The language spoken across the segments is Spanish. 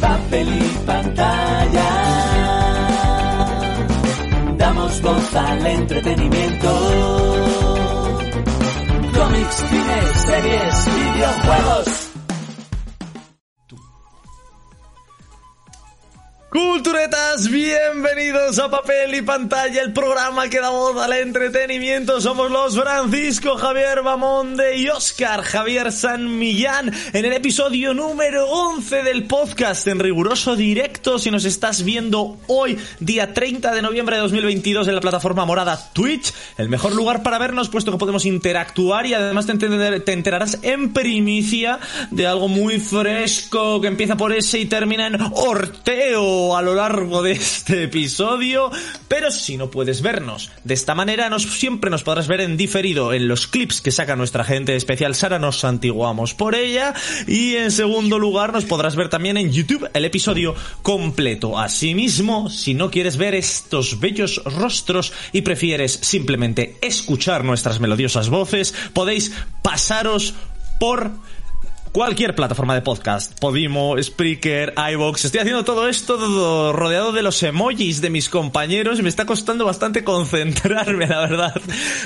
papel y pantalla. Damos voz al entretenimiento. Cómics, cine, series, videojuegos. Culturetas, bienvenidos a Papel y Pantalla, el programa que da voz al entretenimiento. Somos los Francisco Javier Bamonde y Oscar Javier San Millán en el episodio número 11 del podcast en riguroso directo. Si nos estás viendo hoy, día 30 de noviembre de 2022 en la plataforma morada Twitch, el mejor lugar para vernos puesto que podemos interactuar y además te, enter- te enterarás en primicia de algo muy fresco que empieza por S y termina en Orteo a lo largo de este episodio. Pero si no puedes vernos de esta manera, nos, siempre nos podrás ver en diferido en los clips que saca nuestra gente especial Sara. Nos santiguamos por ella. Y en segundo lugar, nos podrás ver también en YouTube el episodio completo. Asimismo, si no quieres ver estos bellos rostros y prefieres simplemente escuchar nuestras melodiosas voces, podéis pasaros por cualquier plataforma de podcast, Podimo, Spreaker, iVoox. Estoy haciendo todo esto todo rodeado de los emojis de mis compañeros y me está costando bastante concentrarme, la verdad.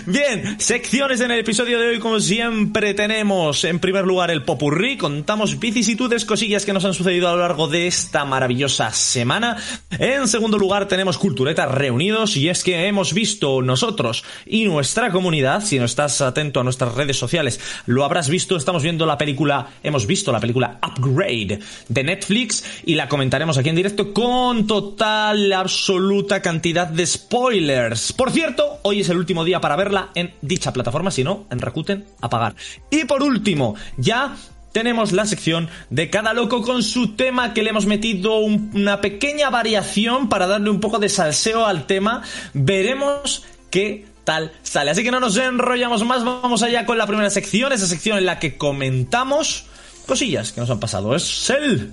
Bien, secciones en el episodio de hoy, como siempre tenemos en primer lugar el popurrí, contamos vicisitudes, cosillas que nos han sucedido a lo largo de esta maravillosa semana. En segundo lugar tenemos Culturetas reunidos y es que hemos visto nosotros y nuestra comunidad, si no estás atento a nuestras redes sociales, lo habrás visto, estamos viendo la película hemos visto la película Upgrade de Netflix y la comentaremos aquí en directo con total, absoluta cantidad de spoilers. Por cierto, hoy es el último día para verla en dicha plataforma, si no, en Rakuten, a pagar. Y por último, ya tenemos la sección de cada loco con su tema que le hemos metido un- una pequeña variación para darle un poco de salseo al tema. Veremos qué tal sale. Así que no nos enrollamos más, vamos allá con la primera sección, esa sección en la que comentamos cosillas que nos han pasado. Es el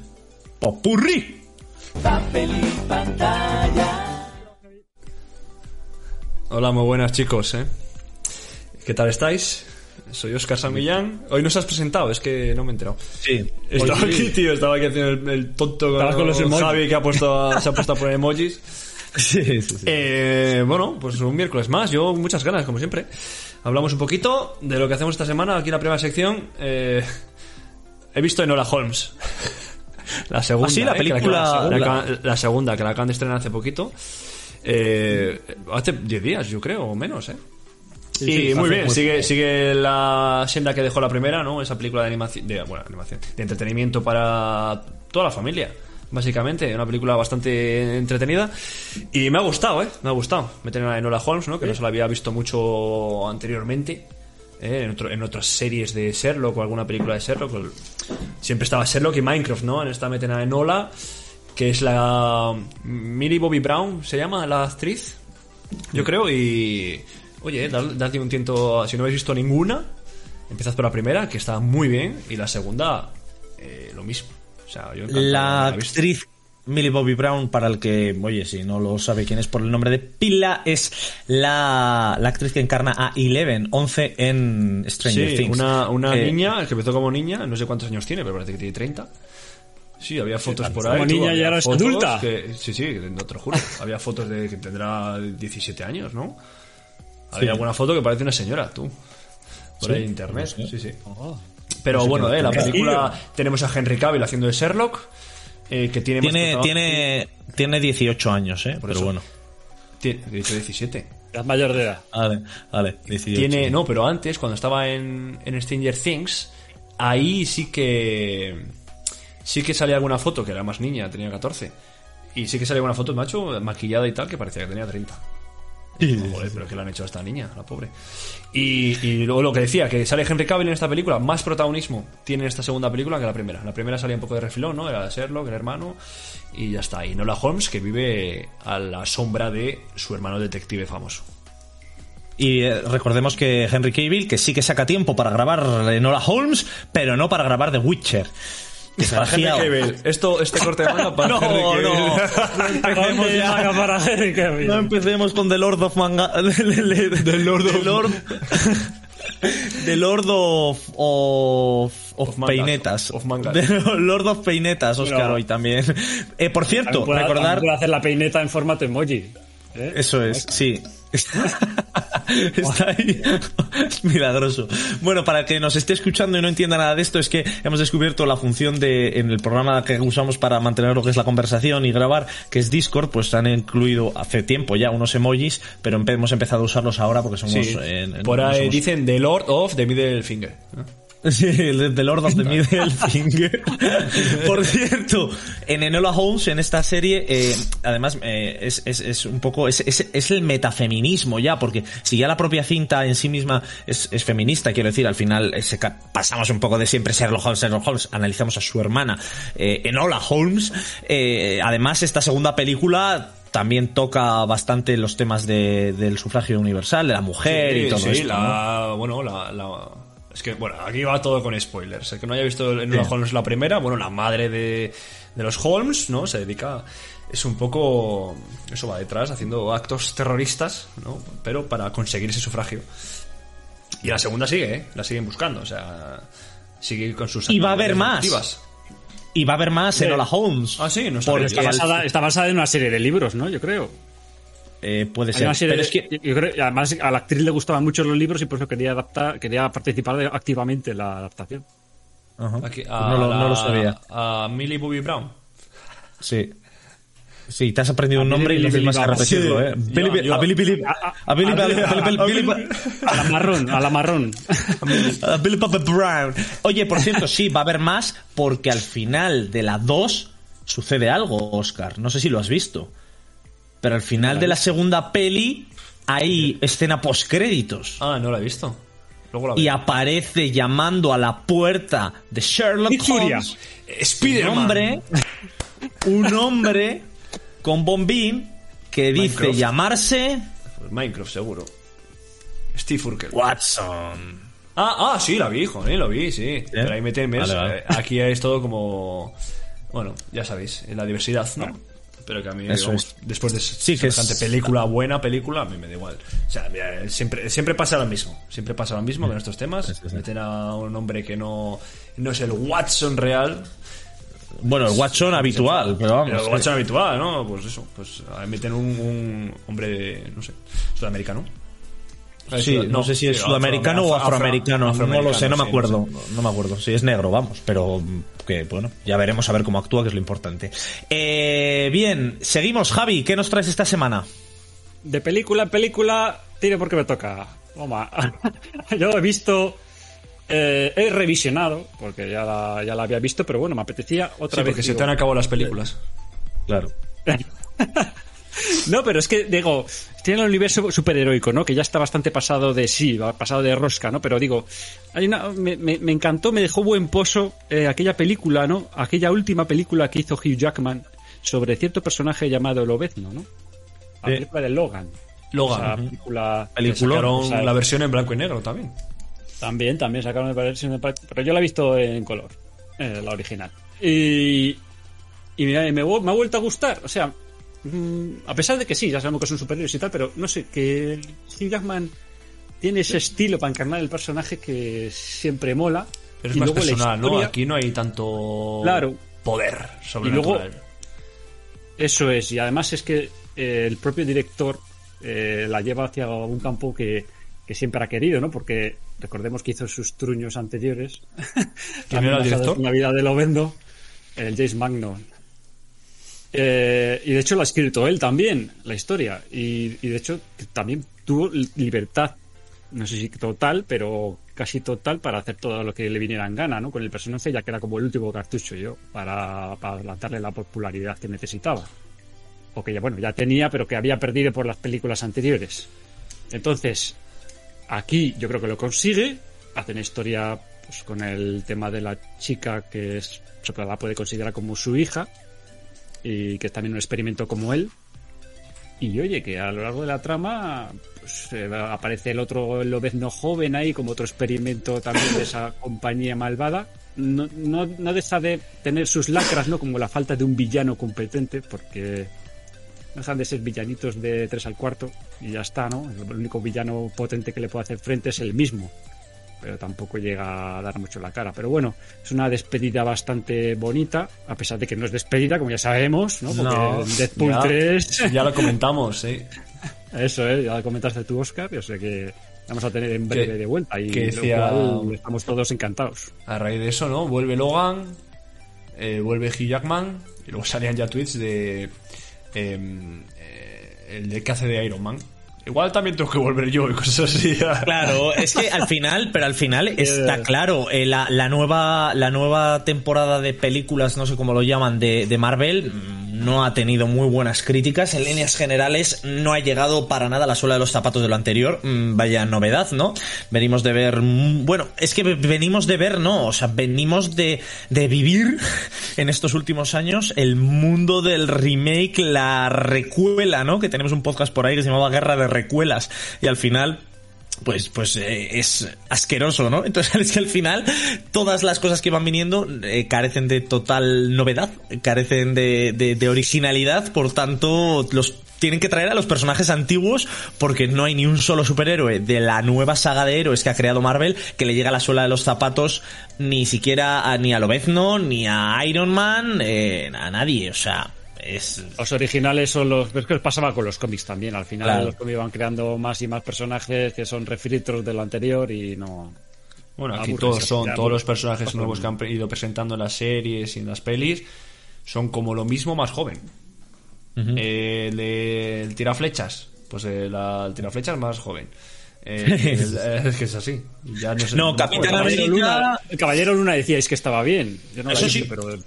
popurrí. Papel y pantalla. Hola, muy buenas chicos, ¿eh? ¿Qué tal estáis? Soy Oscar Samillán. Hoy nos has presentado, es que no me he enterado. Sí. Estaba sí. aquí, tío, estaba aquí haciendo el, el tonto con los emojis. Javi que ha puesto a- se ha puesto a poner emojis. Sí, sí, sí. Eh, bueno, pues un miércoles más. Yo muchas ganas, como siempre. Hablamos un poquito de lo que hacemos esta semana. Aquí en la primera sección. eh, he visto Enola Holmes. La segunda. Ah, sí, la eh, película- La, que la- la- la- la segunda, que la acaban de estrenar hace poquito. Eh, hace 10 días, yo creo, o menos, ¿eh? y sí, muy bien, muy sigue, sigue la senda que dejó la primera, ¿no? Esa película de animación, de, bueno, animación, de entretenimiento para toda la familia, básicamente. Una película bastante entretenida. Y me ha gustado, ¿eh? Me ha gustado meter a Enola Holmes, ¿no? Que no se la había visto mucho anteriormente. ¿Eh? En, otro- en otras series de Sherlock o alguna película de Sherlock. pues, Siempre estaba Sherlock y Minecraft, ¿no? En esta meten a Enola, que es la Millie Bobby Brown, se llama la actriz yo creo, y. Oye, dad- dadle un tiento. Si no habéis visto ninguna, empezad por la primera, que está muy bien, y la segunda, eh, lo mismo. O sea, yo La visto. actriz Millie Bobby Brown, para el que, oye, si no lo sabe quién es por el nombre de pila, es la, la actriz que encarna a Eleven, 11 en Stranger Sí, Things. una, una Eh, niña que empezó como niña, no sé cuántos años tiene, pero parece que tiene 30. Sí, había fotos por ahí. como niña y ahora es adulta. que- sí, sí, no te lo juro. había fotos de que tendrá 17 años, ¿no? Había alguna foto que parece una señora, tú. Por ahí en internet, sí, sí. Pero bueno, eh, la película tenemos a Henry Cavill haciendo de Sherlock, eh, que tiene más Tiene, protagon- tiene, tiene 18 años, ¿eh? Pero eso. bueno. Tiene, he dicho 17. Es mayor de edad. Vale, vale, 18. Tiene, no, pero antes, cuando estaba en, en Stranger Things, ahí sí que. Sí que salía alguna foto, que era más niña, tenía 14. Y sí que salía alguna foto, macho, maquillada y tal, que parecía que tenía 30. Joder, pero ¿qué le han hecho a esta niña, la pobre? Y, y luego lo que decía, que sale Henry Cavill en esta película, más protagonismo tiene esta segunda película que la primera. La primera salía un poco de refilón, ¿no? Era Sherlock, el hermano, y ya está. Y Nola Holmes, que vive a la sombra de su hermano detective famoso. Y eh, recordemos que Henry Cavill, que sí que saca tiempo para grabar Enola Holmes, pero no para grabar The Witcher. Desgraciado. Henry Cavill, esto, este corte de manga para No, Henry Cavill. no. No empecemos ya. para Henry Cavill. No empecemos con The Lord of Manga. The Lord of. The Lord, The Lord of. Of, of, Of Peinetas. of mangas. The Lord of Peinetas, Oscar, Pero- hoy también. Eh, por cierto, También puede- recordar. puede hacer la peineta en formato emoji. ¿eh? Eso es, sí. Está ahí. Es milagroso. Bueno, para el que nos esté escuchando y no entienda nada de esto, es que hemos descubierto la función de, en el programa que usamos para mantener lo que es la conversación y grabar, que es Discord, pues han incluido hace tiempo ya unos emojis, pero hemos empezado a usarlos ahora porque somos... Sí. eh, en- Por no ahí somos- dicen The Lord of the Middle Finger. ¿no? Sí, de Lord of the Middle Finger. Por cierto, en Enola Holmes, en esta serie, eh, además eh, es, es, es un poco, es, es, es el metafeminismo ya, porque si ya la propia cinta en sí misma es, es feminista, quiero decir, al final eh, se pasamos un poco de siempre Sherlock Holmes, Sherlock Holmes, analizamos a su hermana eh, Enola Holmes. Eh, además, esta segunda película también toca bastante los temas de, del sufragio universal, de la mujer y Sí, todo sí, esto. ¿no? la, bueno, la, la- es que, bueno, aquí va todo con spoilers. El que no haya visto en Enola Sí. Holmes la primera, bueno, la madre de, de los Holmes, ¿no? Se dedica, es un poco, eso va detrás, haciendo actos terroristas, ¿no? Pero para conseguir ese sufragio. Y la segunda sigue, ¿eh? La siguen buscando, o sea, sigue con sus Y va a haber más. activas. Y va a haber más Enola Holmes. Ah, sí, no. Está basada, está basada en una serie de libros, ¿no? Yo creo. Eh, puede ser. serie Pero es que yo creo- y además a la actriz le gustaban mucho los libros y por eso quería adaptar, quería participar activamente en la adaptación. Ajá. Aquí, Pues no, lo, la- no lo sabía. A Millie Bobby Brown. Sí. Sí, te has aprendido un A nombre y no Billy tienes más que Billy repetirlo. ¿eh? A Billy Billy. a- a- A Billy a Billy- Billy- a- Billy- a Billy- Billy- A la marrón, a la marrón. a Billy Papa Brown. Oye, por cierto, sí, va a haber más porque al final de la 2 sucede algo, Oscar. No sé si lo has visto. Pero al final de la segunda peli hay escena postcréditos. Ah, no la he visto. Luego la Y aparece llamando a la puerta de Sherlock. Holmes. un Spider-Man. hombre, un hombre con bombín que dice Minecraft. llamarse Minecraft, seguro. Steve Urkel. Watson. Ah, ah, sí, la vi, hijo, eh, lo vi, sí. Pero ahí me temes. Vale, vale. eh, Aquí es todo como. Bueno, ya sabéis, en la diversidad, ¿no? Pero que a mí, digamos, es. después de Sí, semejante es- película, buena película, a mí me da igual. O sea, mira, siempre, siempre pasa lo mismo. Siempre pasa lo mismo con estos temas. Sí, sí, sí. Meten a un hombre que no, no es el Watson real. Bueno, el Watson habitual, pero vamos. Pero el sí. Watson habitual, ¿no? Pues eso. Pues meten un, un hombre, no sé, sudamericano. Sí, no, sé si es sí, sudamericano afro- o afro- afroamericano, no lo sé, no me sí, acuerdo, sé. no me acuerdo. Sí, es negro, vamos, pero mm, que bueno, ya veremos a ver cómo actúa, que es lo importante. Eh, bien, seguimos, Javi, ¿qué nos traes esta semana? De película en película, tire porque me toca. Toma. Yo he visto. eh, he revisionado, porque ya la, ya la había visto, pero bueno, me apetecía otra Sí, vez. porque se digo, te han acabado las películas. Claro. No, pero es que, digo, tiene el universo superheroico, ¿no? Que ya está bastante pasado de sí, pasado de rosca, ¿no? Pero digo, hay una, me, me- me encantó, me dejó buen pozo eh, aquella película, ¿no? Aquella última película que hizo Hugh Jackman sobre cierto personaje llamado Lobezno, ¿no? La película de Logan. Logan. Película. Que Peliculón, sacaron o sea, la versión en blanco y negro también. También, también sacaron la versión de pero yo la he visto en color, eh, la original. Y, y mira, me, me ha vuelto a gustar, o sea, a pesar de que sí, ya sabemos que son superiores y tal, pero no sé, que Hugh Jackman tiene ese estilo para encarnar el personaje que siempre mola. Pero es y más luego personal, ¿no? Aquí no hay tanto Claro. poder sobrenatural. luego- Eso es, y además es que eh, el propio director eh, la lleva hacia un campo que, que siempre ha querido, ¿no? Porque recordemos que hizo sus truños anteriores. ¿Quién era el director? La vida de Lovendo, el James Magnon. Eh, y de hecho lo ha escrito él también, la historia. Y, de hecho también tuvo libertad, no sé si total, pero casi total para hacer todo lo que le viniera en gana, ¿no? Con el personaje, ya que era como el último cartucho yo, para, para darle la popularidad que necesitaba. o que ya, bueno, ya tenía, pero que había perdido por las películas anteriores. Entonces, aquí yo creo que lo consigue, hace una historia pues, con el tema de la chica que es, se la puede considerar como su hija, y que es también un experimento como él. Y oye, que a lo largo de la trama pues, eh, aparece el otro Lobezno joven ahí como otro experimento también de esa compañía malvada. No, no, no deja de tener sus lacras, ¿no? Como la falta de un villano competente, porque no dejan de ser villanitos de 3 al cuarto y ya está, ¿no? El único villano potente que le puede hacer frente es el mismo pero tampoco llega a dar mucho la cara. Pero bueno, es una despedida bastante bonita, a pesar de que no es despedida, como ya sabemos, ¿no? Porque No, Deadpool ya- 3, Ya lo comentamos, sí. eso, ¿eh? Ya comentaste tú, Oscar, yo sé que vamos a tener en breve Que- de vuelta y que lo cual estamos todos encantados. A raíz de eso, ¿no? Vuelve Logan, eh, vuelve Hugh Jackman, y luego salían ya tweets de. em, eh, el de que hace de Iron Man. Igual también tengo que volver yo y cosas así. Claro, es que al final, pero al final está claro, eh, la, la nueva la nueva temporada de películas, no sé cómo lo llaman, de, de Marvel, no ha tenido muy buenas críticas. En líneas generales, no ha llegado para nada a la suela de los zapatos de lo anterior. Mm, Vaya novedad, ¿no? Venimos de ver. mm, Bueno, es que venimos de ver, no, o sea, venimos de, de vivir en estos últimos años el mundo del remake, la recuela, ¿no? Que tenemos un podcast por ahí que se llamaba Guerra de Recuelas. Y al final pues, pues eh, es asqueroso, ¿no? Entonces es que al final todas las cosas que van viniendo eh, carecen de total novedad, carecen de, de, de originalidad, por tanto los tienen que traer a los personajes antiguos porque no hay ni un solo superhéroe de la nueva saga de héroes que ha creado Marvel que le llega a la suela de los zapatos ni siquiera a, ni a Lobezno, ni a Iron Man, eh, a nadie, o sea, es... Los originales son los. Es que pasaba con los cómics también. Al final Claro. los cómics van creando más y más personajes que son refritos de lo anterior y no. Bueno, aquí Aburre, todos son, todos los personajes nuevos que han ido presentando en las series y en las pelis son como lo mismo más joven. Eh, el, de- el tiraflechas, pues el, la- el tiraflechas más joven. Eh, el- eh, es que es así. Ya no, sé- No, Capitán. Caballero América- Luna, Caballero Luna decíais que estaba bien. Yo no la Eso he sí. pero ¿y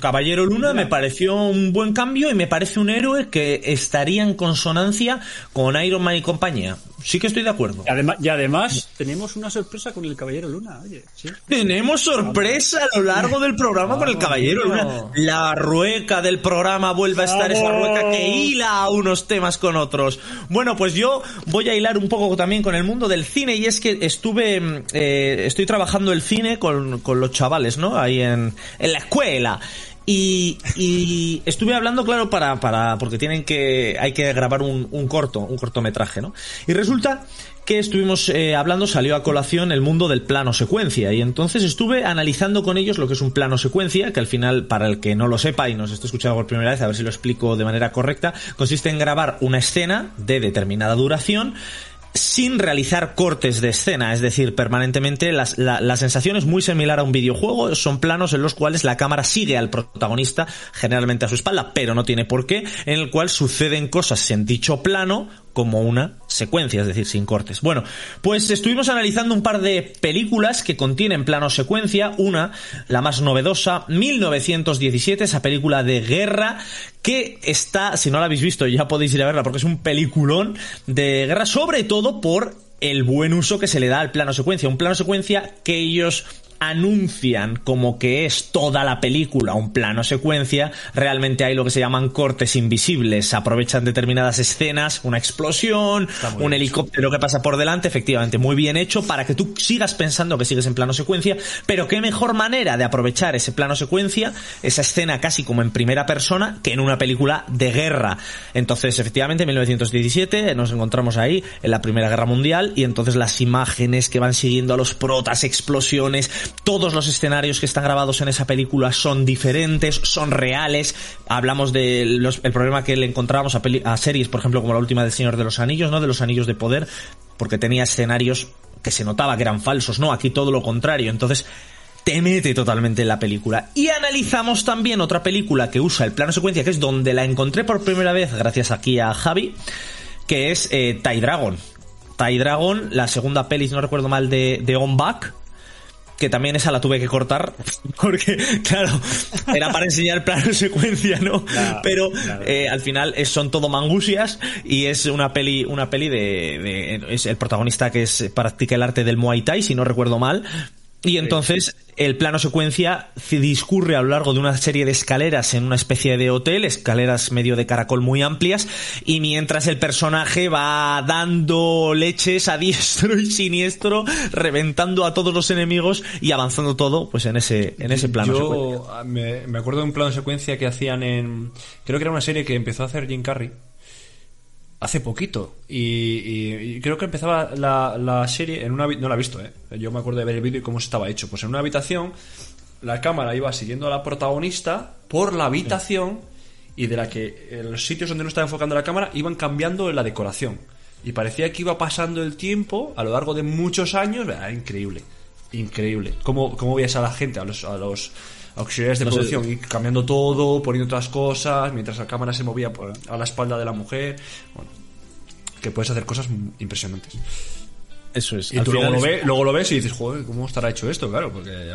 Caballero Luna me pareció un buen cambio y me parece un héroe que estaría en consonancia con Iron Man y compañía. Sí que estoy de acuerdo. Y además, y además tenemos una sorpresa con el Caballero Luna, oye. ¿sí? Tenemos sorpresa a lo largo del programa con el Caballero Luna. La rueca del programa vuelve a estar esa rueca que hila unos temas con otros. Bueno, pues yo voy a hilar un poco también con el mundo del cine y es que estuve, eh, estoy trabajando el cine con, con los chavales, ¿no? Ahí en, en la escuela. Y, y estuve hablando, claro, para, para, porque tienen que, hay que grabar un, un corto, un cortometraje, ¿no? Y resulta que estuvimos eh, hablando, salió a colación el mundo del plano secuencia. Y entonces estuve analizando con ellos lo que es un plano secuencia, que al final, para el que no lo sepa y nos esté escuchando por primera vez, a ver si lo explico de manera correcta, consiste en grabar una escena de determinada duración sin realizar cortes de escena, es decir, permanentemente las- la, la sensación es muy similar a un videojuego, son planos en los cuales la cámara sigue al protagonista, generalmente a su espalda, pero no tiene por qué, en el cual suceden cosas en dicho plano como una secuencia, es decir, sin cortes. Bueno, pues estuvimos analizando un par de películas que contienen plano secuencia, una, la más novedosa, 1917, esa película de guerra que está, si no la habéis visto ya podéis ir a verla porque es un peliculón de guerra, sobre todo por el buen uso que se le da al plano secuencia, un plano secuencia que ellos anuncian como que es toda la película un plano secuencia, realmente hay lo que se llaman cortes invisibles, aprovechan determinadas escenas, una explosión, un helicóptero que pasa por delante, efectivamente muy bien hecho para que tú sigas pensando que sigues en plano secuencia, pero qué mejor manera de aprovechar ese plano secuencia, esa escena casi como en primera persona, que en una película de guerra. Entonces, efectivamente, en 1917 nos encontramos ahí en la Primera Guerra Mundial y entonces las imágenes que van siguiendo a los protas, explosiones, todos los escenarios que están grabados en esa película son diferentes, son reales. Hablamos del problema que le encontrábamos a, series, por ejemplo, como la última del Señor de los Anillos, ¿no? De los Anillos de Poder, porque tenía escenarios que se notaba que eran falsos, ¿no? Aquí todo lo contrario. Entonces, te mete totalmente en la película. Y analizamos también otra película que usa el plano secuencia, que es donde la encontré por primera vez, gracias aquí a Javi, que es eh, Dragon. Tai Dragon, la segunda peli, si no recuerdo mal, de, de On Back. Que también esa la tuve que cortar, porque, claro, era para enseñar plano secuencia, ¿no? Claro, Pero claro. eh, al final es- son todo mangusias y es una peli, una peli de, de- es el protagonista que es practica el arte del Muay Thai, si no recuerdo mal. Y entonces el plano secuencia se discurre a lo largo de una serie de escaleras en una especie de hotel, escaleras medio de caracol muy amplias, y mientras el personaje va dando leches a diestro y siniestro, reventando a todos los enemigos y avanzando todo, pues en ese, en ese plano secuencia. Yo ah, me, me acuerdo de un plano secuencia que hacían en. Creo que era una serie que empezó a hacer Jim Carrey hace poquito. Y, creo que empezaba la, la serie en una. No la he visto, ¿eh? Yo me acuerdo de ver el vídeo y cómo estaba hecho. Pues en una habitación, la cámara iba siguiendo a la protagonista por la habitación y de la que en los sitios donde no estaba enfocando la cámara iban cambiando la decoración. Y parecía que iba pasando el tiempo a lo largo de muchos años. Era increíble. Increíble. ¿Cómo, cómo veías a la gente, a los, a los auxiliares de No sé. producción, y cambiando todo, poniendo otras cosas, mientras la cámara se movía por- a la espalda de la mujer? Bueno, que puedes hacer cosas impresionantes. Eso es. Y Al tú luego lo, es- ves, luego lo ves y dices, joder, ¿cómo estará hecho esto? Claro, porque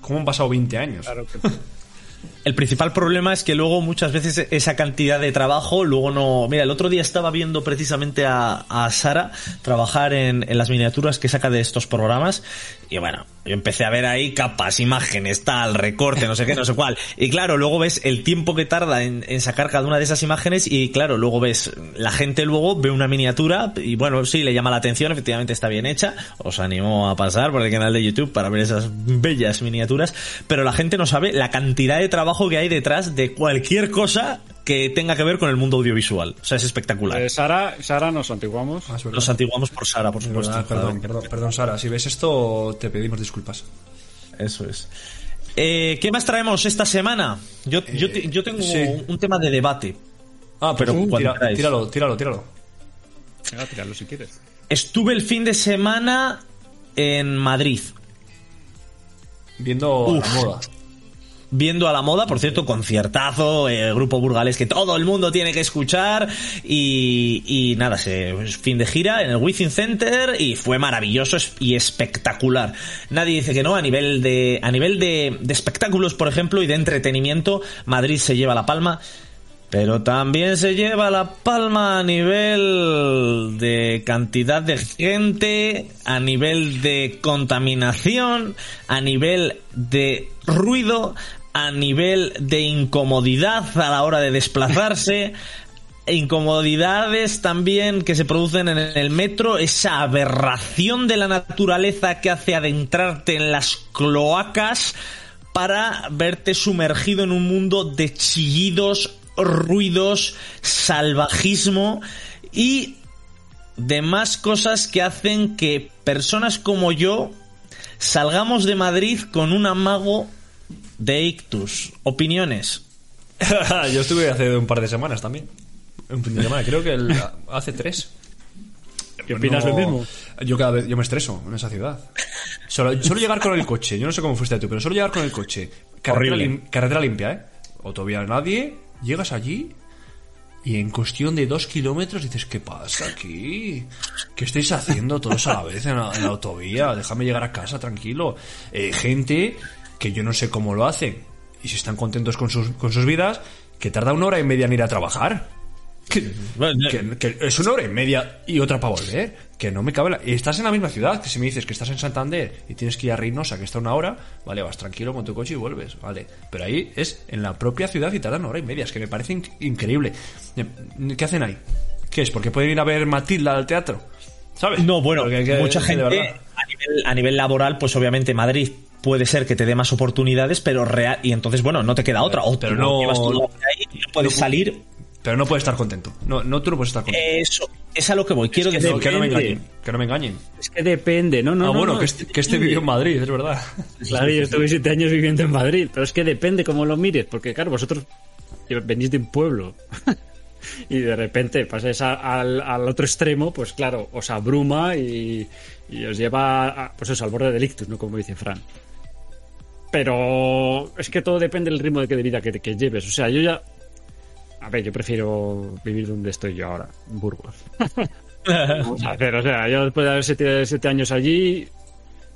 ¿cómo han pasado 20 años? Claro que El principal problema es que luego muchas veces esa cantidad de trabajo, luego no... Mira, el otro día estaba viendo precisamente a, Sara trabajar en, en las miniaturas que saca de estos programas y bueno, yo empecé a ver ahí capas, imágenes, tal, recorte, no sé qué, no sé cuál. Y claro, luego ves el tiempo que tarda en, en sacar cada una de esas imágenes y claro, luego ves, la gente luego ve una miniatura y bueno, sí, le llama la atención, efectivamente está bien hecha. Os animo a pasar por el canal de YouTube para ver esas bellas miniaturas, pero la gente no sabe la cantidad de trabajo que hay detrás de cualquier cosa que tenga que ver con el mundo audiovisual. O sea, es espectacular. Eh, Sara, Sara nos antiguamos. Ah. Nos antiguamos por Sara, por Es supuesto. verdad, perdón, perdón, perdón, Sara. Si ves esto, te pedimos disculpas. Eso es. Eh, ¿Qué más traemos esta semana? Yo, yo, te- yo tengo sí. un, un tema de debate. Ah, pero Pero queráis. tíralo, tíralo, tíralo. Venga, tíralo si quieres. Estuve el fin de semana en Madrid. Viendo Uf. la moda. Viendo a la moda, por cierto, conciertazo, eh, grupo burgalés que todo el mundo tiene que escuchar y, y nada, se fin de gira en el Within Center y fue maravilloso y espectacular. Nadie dice que no, a nivel de a nivel de, de espectáculos, por ejemplo, y de entretenimiento, Madrid se lleva la palma. Pero también se lleva la palma a nivel de cantidad de gente, a nivel de contaminación, a nivel de ruido, a nivel de incomodidad a la hora de desplazarse, incomodidades también que se producen en el metro, esa aberración de la naturaleza que hace adentrarte en las cloacas para verte sumergido en un mundo de chillidos, ruidos, salvajismo y demás cosas que hacen que personas como yo salgamos de Madrid con un amago de ictus. Opiniones. Yo estuve hace un par de semanas también. Un fin de semana, creo que el- hace tres. ¿Qué opinas No- lo mismo? Yo cada vez yo me estreso en esa ciudad. Solo, solo llegar con el coche, yo no sé cómo fuiste tú, pero solo llegar con el coche. Carretera, lim- carretera limpia, ¿eh? Autovía nadie, llegas allí y en cuestión de dos kilómetros dices, ¿qué pasa aquí? ¿Qué estáis haciendo todos a la vez en la, en la autovía? Déjame llegar a casa tranquilo. Eh, gente que yo no sé cómo lo hacen y si están contentos con sus, con sus vidas, que tarda una hora y media en ir a trabajar. Que, que- que es una hora y media y otra para volver. Que no me cabe la... y Estás en la misma ciudad, que si me dices que estás en Santander y tienes que ir a Reynosa, que está una hora, vale, vas tranquilo con tu coche y vuelves, vale. Pero ahí es en la propia ciudad y tardan una hora y media, es que me parece inc- increíble. ¿Qué hacen ahí? ¿Qué es? ¿Porque pueden ir a ver Matilda al teatro? ¿Sabes? No, bueno, Porque- mucha gente a nivel, a nivel laboral, pues obviamente Madrid puede ser que te dé más oportunidades, pero real y entonces bueno, no te queda otra. O Pero tú no- llevas tu ahí y no puedes salir. Pero no puedes estar contento. No, no tú no puedes estar contento. Eso es a lo que voy. Quiero que decir No, que no me engañen. Que no me engañen. Es que depende, no, no. ah, no, bueno, no, que, es este, que este vivió en Madrid, es verdad. Claro, yo estuve siete años viviendo en Madrid, pero es que depende cómo lo mires, porque claro, vosotros venís de un pueblo y de repente pasáis al, al otro extremo, pues claro, os abruma y, y os lleva a- pues eso, al borde del ictus, ¿no? Como dice Fran. Pero es que todo depende del ritmo de, que- de vida que, que lleves. O sea, yo ya... A ver, yo prefiero vivir donde estoy yo ahora, en Burgos. Vamos a ver, o sea, yo después de haber siete, siete años allí,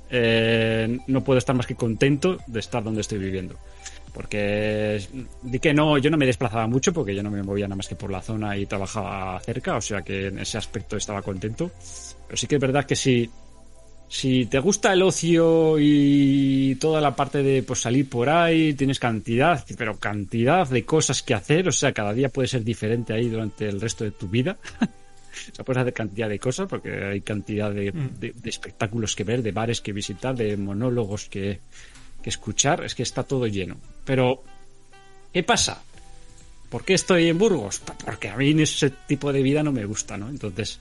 eh, no puedo estar más que contento de estar donde estoy viviendo. Porque di que no, yo no me desplazaba mucho porque yo no me movía nada más que por la zona y trabajaba cerca, o sea que en ese aspecto estaba contento. Pero sí que es verdad que si, si te gusta el ocio y toda la parte de pues, salir por ahí, tienes cantidad, pero cantidad de cosas que hacer, o sea, cada día puede ser diferente ahí durante el resto de tu vida. O sea, puedes hacer cantidad de cosas porque hay cantidad de, de- de espectáculos que ver, de bares que visitar, de monólogos que, que escuchar. Es que está todo lleno. Pero, ¿qué pasa? ¿Por qué estoy en Burgos? Porque a mí ese tipo de vida no me gusta, ¿no? Entonces,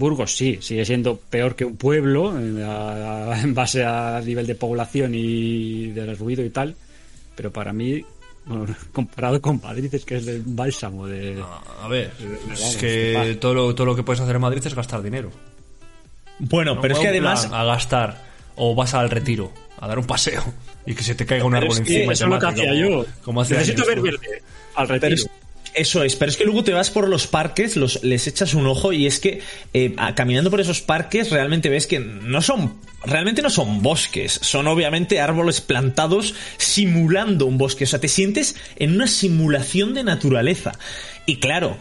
Burgos sí, sigue siendo peor que un pueblo en, a- en base a nivel de población y del ruido y tal. Pero para mí, bueno, comparado con Madrid, es que es el bálsamo de... A ver, es que todo lo, todo lo que puedes hacer en Madrid es gastar dinero. Bueno, pero es que además... a gastar o vas al retiro a dar un paseo y que se te caiga un Pero árbol es que encima eso es lo que hacía yo. como hace Necesito años, ver al Pero retiro. Es- eso es, pero es que luego te vas por los parques, los, les echas un ojo y es que eh, caminando por esos parques realmente ves que no son, realmente no son bosques, son obviamente árboles plantados simulando un bosque, o sea, te sientes en una simulación de naturaleza. Y claro,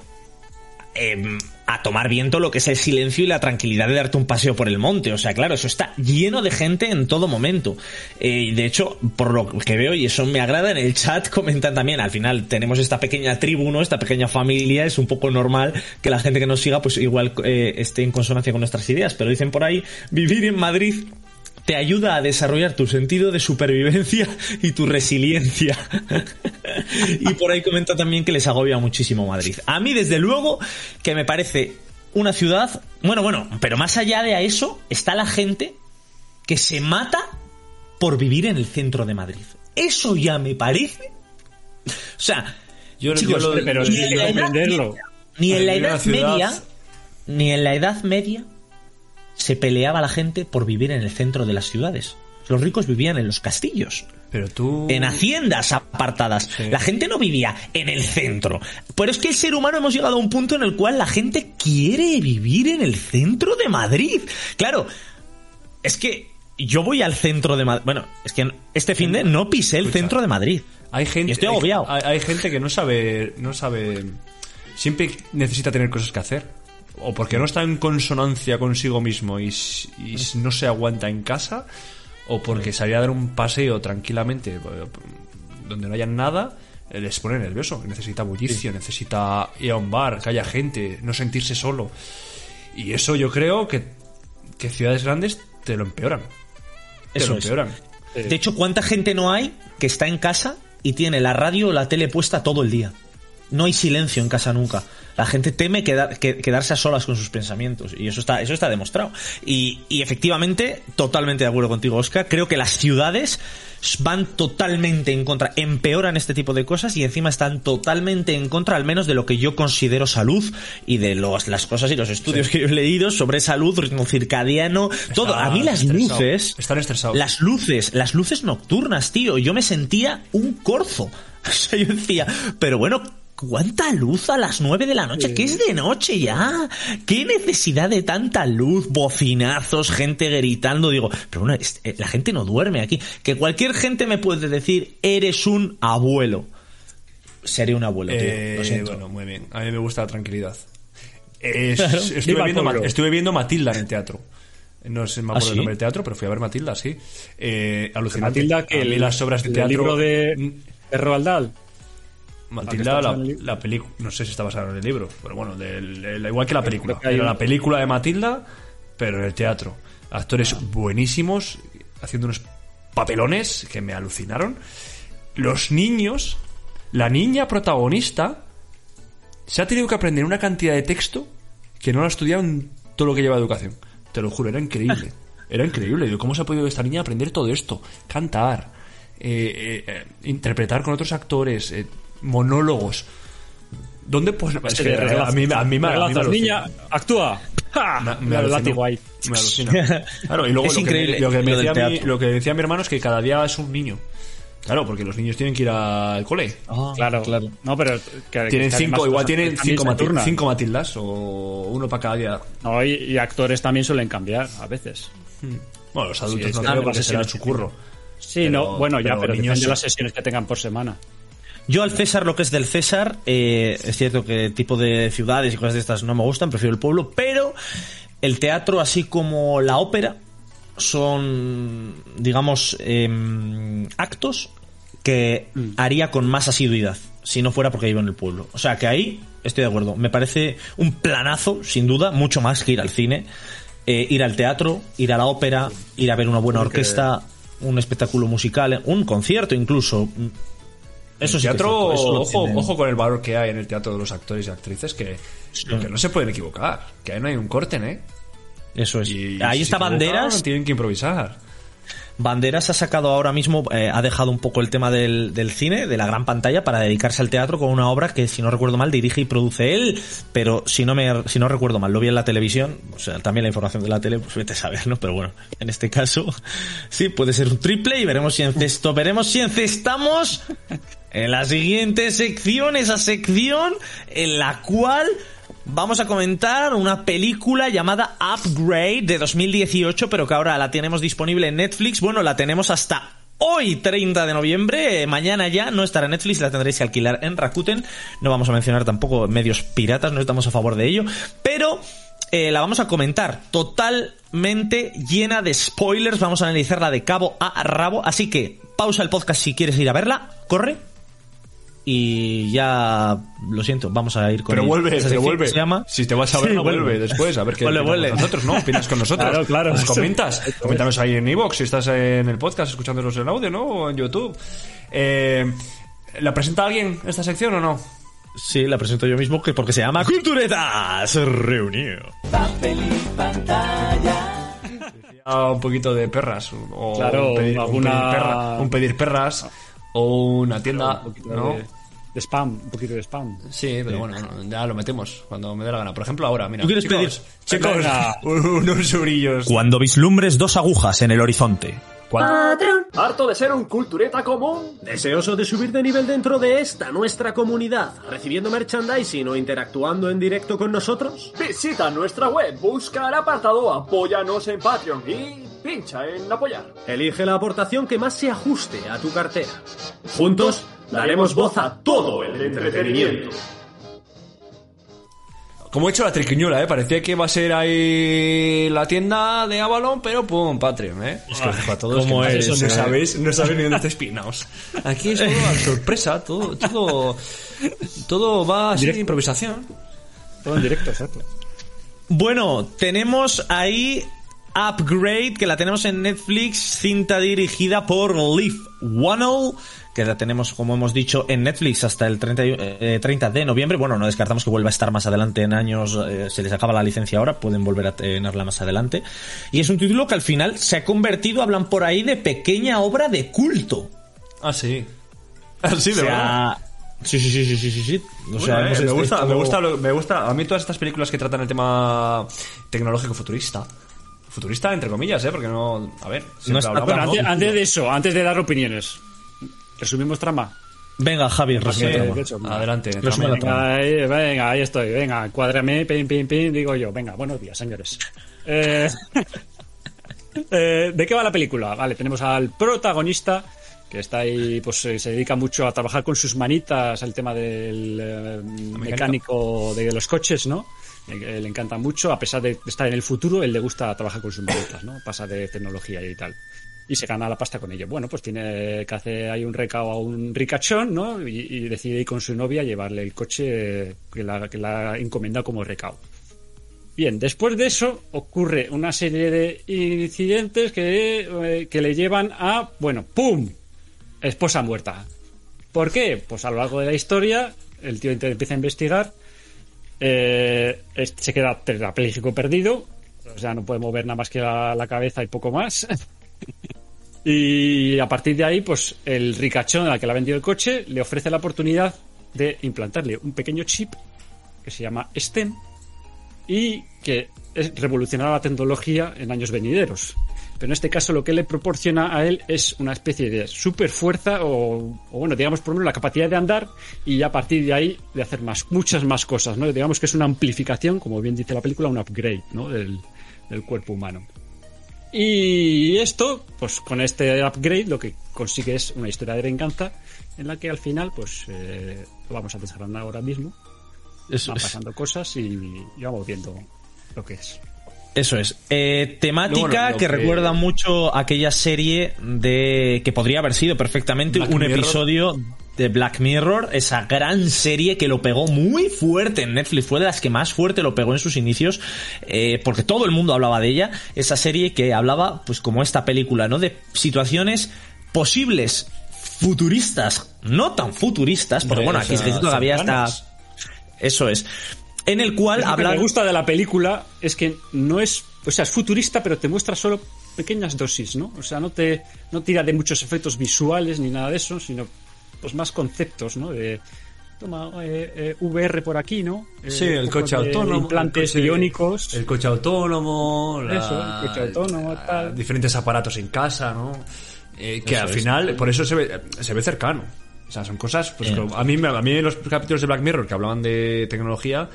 em, a tomar viento lo que es el silencio y la tranquilidad de darte un paseo por el monte. O sea, claro, eso está lleno de gente en todo momento. Eh, y de hecho, por lo que veo, y eso me agrada, en el chat comentan también, al final tenemos esta pequeña tribu, ¿no? Esta pequeña familia, es un poco normal que la gente que nos siga, pues igual eh, esté en consonancia con nuestras ideas. Pero dicen por ahí, vivir en Madrid te ayuda a desarrollar tu sentido de supervivencia y tu resiliencia. y por ahí comenta también que les agobia muchísimo Madrid. A mí, desde luego, que me parece una ciudad. Bueno, bueno, pero más allá de eso, está la gente que se mata por vivir en el centro de Madrid. Eso ya me parece. O sea, Yo- chicos, yo lo- pero ni en la edad media- Ni en la edad media, se peleaba la gente por vivir en el centro de las ciudades. Los ricos vivían en los castillos, Pero tú... en haciendas apartadas. Sí. La gente no vivía en el centro. Pero es que el ser humano hemos llegado a un punto en el cual la gente quiere vivir en el centro de Madrid. Claro, es que yo voy al centro de Madrid. Bueno, es que este fin de no pisé el Escucha. centro de Madrid. Hay gente, Y estoy agobiado. Hay, hay gente que no sabe, no sabe, siempre necesita tener cosas que hacer. O porque no está en consonancia consigo mismo y, s- no se aguanta en casa, o porque salir a dar un paseo tranquilamente eh, donde no haya nada, eh, les pone nervioso. Necesita bullicio, necesita ir a un bar, que haya gente, no sentirse solo. Y eso yo creo que, que ciudades grandes te lo empeoran. Te Eso lo es. empeoran. De hecho, ¿cuánta gente no hay que está en casa y tiene la radio o la tele puesta todo el día? No hay silencio en casa nunca. La gente teme quedar- que- quedarse a solas con sus pensamientos. Y eso está, eso está demostrado. Y, y efectivamente, totalmente de acuerdo contigo, Oscar. Creo que las ciudades van totalmente en contra, empeoran este tipo de cosas y encima están totalmente en contra, al menos de lo que yo considero salud y de los, las cosas y los estudios que yo he leído sobre salud, ritmo circadiano, todo. A mí las estresado. luces, Están estresados. las luces, las luces nocturnas, tío. Yo me sentía un corzo. O sea, yo decía, pero bueno, ¿cuánta luz a las nueve de la noche? ¿Qué es de noche ya? ¿Qué necesidad de tanta luz? Bocinazos, gente gritando. Digo, pero bueno, es- eh, la gente no duerme aquí. Que cualquier gente me puede decir, eres un abuelo. Seré un abuelo, tío. Eh, Lo siento. bueno, muy bien. A mí me gusta la tranquilidad. Es- Claro. estuve, viendo, estuve Matilda en el teatro. No sé, me acuerdo ¿Ah, el nombre del teatro, pero fui a ver Matilda, sí. Eh, alucinante. Matilda, que a mí el, las obras de el teatro. libro de, de Roald Dahl. Matilda, la, película. No sé si está basada en el libro, pero bueno, del- del- igual que la película. Era la película de Matilda, pero en el teatro. Actores buenísimos, haciendo unos papelones que me alucinaron. Los niños, la niña protagonista, se ha tenido que aprender una cantidad de texto que no la ha estudiado en todo lo que lleva educación. Te lo juro, era increíble. Era increíble. ¿Cómo se ha podido esta niña aprender todo esto? Cantar, eh, eh, eh, interpretar con otros actores, eh, monólogos. ¿Dónde pues es que a mí, a mí me- a mí me Reglazos, alucina. niña, actúa. ¡Ja! Me, me ahí. Me alucina. Claro, y luego Es lo, increíble Que me, lo, que me lo decía mi, lo que decía mi hermano es que cada día es un niño. Claro, porque los niños tienen que ir al cole. Ah, Claro, No, pero. que- Tienen que cinco, igual tienen cinco, se Mati- turnan. cinco Matildas o uno para cada día. No, y, y actores también suelen cambiar a veces. Bueno, Bueno, los adultos Sí, no creo porque será su curro. Sí, Pero- no, bueno, ya, pero pero niños depende de las sesiones que tengan por semana. Yo al César lo que es del César, eh, es cierto que tipo de ciudades y cosas de estas no me gustan, prefiero el pueblo, pero el teatro así como la ópera son, digamos, em, actos que haría con más asiduidad si no fuera porque vivo en el pueblo. O sea que ahí estoy de acuerdo. Me parece un planazo, sin duda, mucho más que ir al cine, eh, ir al teatro, ir a la ópera, ir a ver una buena orquesta, un espectáculo musical, un concierto incluso. Eso el sí es teatro, cierto, eso lo ojo, ojo con el valor que hay en el teatro de los actores y actrices, que, que no se pueden equivocar, que ahí no hay un corte, ¿eh? Eso es. Y Ahí si está Banderas. Tienen que improvisar. Banderas ha sacado ahora mismo, eh, ha dejado un poco el tema del, del cine, de la gran pantalla, para dedicarse al teatro con una obra que, si no recuerdo mal, dirige y produce él. Pero si no me, si no recuerdo mal, lo vi en la televisión, o sea, también la información de la tele, pues vete a saber, ¿no? Pero bueno, en este caso, sí, puede ser un triple y veremos si encesto, veremos si encestamos en la siguiente sección, esa sección en la cual vamos a comentar una película llamada Upgrade de 2018, pero que ahora la tenemos disponible en Netflix. Bueno, la tenemos hasta hoy, 30 de noviembre. Eh, Mañana ya no estará en Netflix, la tendréis que alquilar en Rakuten. No vamos a mencionar tampoco medios piratas, no estamos a favor de ello. Pero eh, la vamos a comentar totalmente llena de spoilers. Vamos a analizarla de cabo a rabo. Así que pausa el podcast si quieres ir a verla. Corre. Y ya lo siento, vamos a ir con Pero el- vuelve, esa pero vuelve. se llama Si te vas a ver, Sí, no vuelve después. A ver qué Vuelve, opinas vuelve. con nosotros, ¿no? Opinas con nosotros. Claro, claro. Nos comentas. Coméntanos ahí en iVoox si estás en el podcast escuchándonos en audio, ¿no? O en YouTube. Eh, ¿La presenta alguien esta sección o no? Sí, la presento yo mismo que porque se llama Culturetas Reunido. papel y pantalla. Ya un poquito de perras. O Claro, un pedir, un alguna- pedir perra- un pedir perras. O una tienda, un poquito ¿no? de, de spam, un poquito de spam. Sí, pero bueno, no, ya lo metemos cuando me dé la gana. Por ejemplo, ahora, mira. ¿Tú quieres chicos, pedir? Chicos, Venga. unos brillos. Cuando vislumbres dos agujas en el horizonte. ¿Harto de ser un cultureta común? ¿Deseoso de subir de nivel dentro de esta nuestra comunidad, recibiendo merchandising o interactuando en directo con nosotros? Visita nuestra web, busca el apartado Apóyanos en Patreon y pincha en apoyar. Elige la aportación que más se ajuste a tu cartera. Juntos daremos voz a todo el entretenimiento. Como he hecho la triquiñola, ¿eh? Parecía que iba a ser ahí la tienda de Avalon, pero pum, Patreon, ¿eh? Es que os dejo a todos ¿cómo que eres, eso no eh? sabéis, no sabéis ni dónde estáis pinaos. Aquí es todo a sorpresa, todo, todo, todo va así de improvisación. Todo en directo, exacto. Bueno, tenemos ahí Upgrade, que la tenemos en Netflix, cinta dirigida por Liv Wannell, que la tenemos, como hemos dicho, en Netflix hasta el 30, y- eh, 30 de noviembre. Bueno, no descartamos que vuelva a estar más adelante en años, eh, se les acaba la licencia ahora, pueden volver a tenerla más adelante. Y es un título que al final se ha convertido, hablan por ahí, de pequeña obra de culto. Ah, sí. Ah, sí, O de verdad. sí, sí, sí, sí, sí, sí, sí. O Bueno, sea, eh, hemos me gusta, me gusta, me gusta. A mí todas estas películas que tratan el tema tecnológico futurista. Futurista, entre comillas, ¿eh? Porque no. A ver, está- hablamos, ¿no? antes, antes de eso, antes de dar opiniones, resumimos trama. Venga, Javier, Sí, resume la trama. de hecho, adelante. Resume la trama. trama. Venga, ahí, venga, ahí estoy, venga, cuádrame, pin, pin, pin, digo yo. Venga, buenos días, señores. Eh, eh, ¿De qué va la película? Vale, tenemos al protagonista que está ahí, pues eh, se dedica mucho a trabajar con sus manitas al tema del eh, mecánico de los coches, ¿no? Le, le encanta mucho, a pesar de estar en el futuro, él le gusta trabajar con sus manitas, ¿no? Pasa de tecnología y tal. Y se gana la pasta con ello. Bueno, pues tiene que hacer ahí un recao a un ricachón, ¿no? Y, decide ir con su novia a llevarle el coche que la, que la ha encomendado como recao. Bien, después de eso ocurre una serie de incidentes que, eh, que le llevan a, bueno, ¡pum! Esposa muerta. ¿Por qué? Pues a lo largo de la historia, el tío empieza a investigar, eh, se queda tetrapléjico perdido, o sea, no puede mover nada más que la cabeza y poco más. y a partir de ahí, pues el ricachón al que le ha vendido el coche le ofrece la oportunidad de implantarle un pequeño chip que se llama STEM y que revolucionará la tecnología en años venideros. Pero en este caso lo que le proporciona a él es una especie de super fuerza o, bueno, digamos por lo menos la capacidad de andar y a partir de ahí de hacer muchas más cosas, ¿no? Digamos que es una amplificación, como bien dice la película, un upgrade, ¿no? Del cuerpo humano. Y esto, pues con este upgrade, lo que consigue es una historia de venganza en la que al final, pues eh, lo vamos a desgranar ahora mismo. Eso Van es. pasando cosas y, y vamos viendo lo que es. Eso es. Eh, temática Bueno, que, que- recuerda mucho aquella serie de que podría haber sido perfectamente Black un Mirror. episodio de Black Mirror, esa gran serie que lo pegó muy fuerte en Netflix, fue de las que más fuerte lo pegó en sus inicios, eh, porque todo el mundo hablaba de ella, esa serie que hablaba, pues como esta película, ¿no? De situaciones posibles futuristas, no tan futuristas, porque bueno, aquí es que todavía está... Eso es. En el cual Lo que habla... me gusta de la película es que no es, o sea, es futurista, pero te muestra solo pequeñas dosis, ¿no? O sea, no te no tira de muchos efectos visuales ni nada de eso, sino pues más conceptos, ¿no? De toma eh, eh, VR por aquí, ¿no? Eh, Sí, el coche autónomo. Implantes el coche- iónicos. El coche autónomo. la- Eso, el coche autónomo, la- tal. Diferentes aparatos en casa, ¿no? Eh, que Eso al es. final, por eso se ve, se ve cercano. O sea, son cosas. Pues, Eh. que a, mí, me- a mí los capítulos de Black Mirror que hablaban de tecnología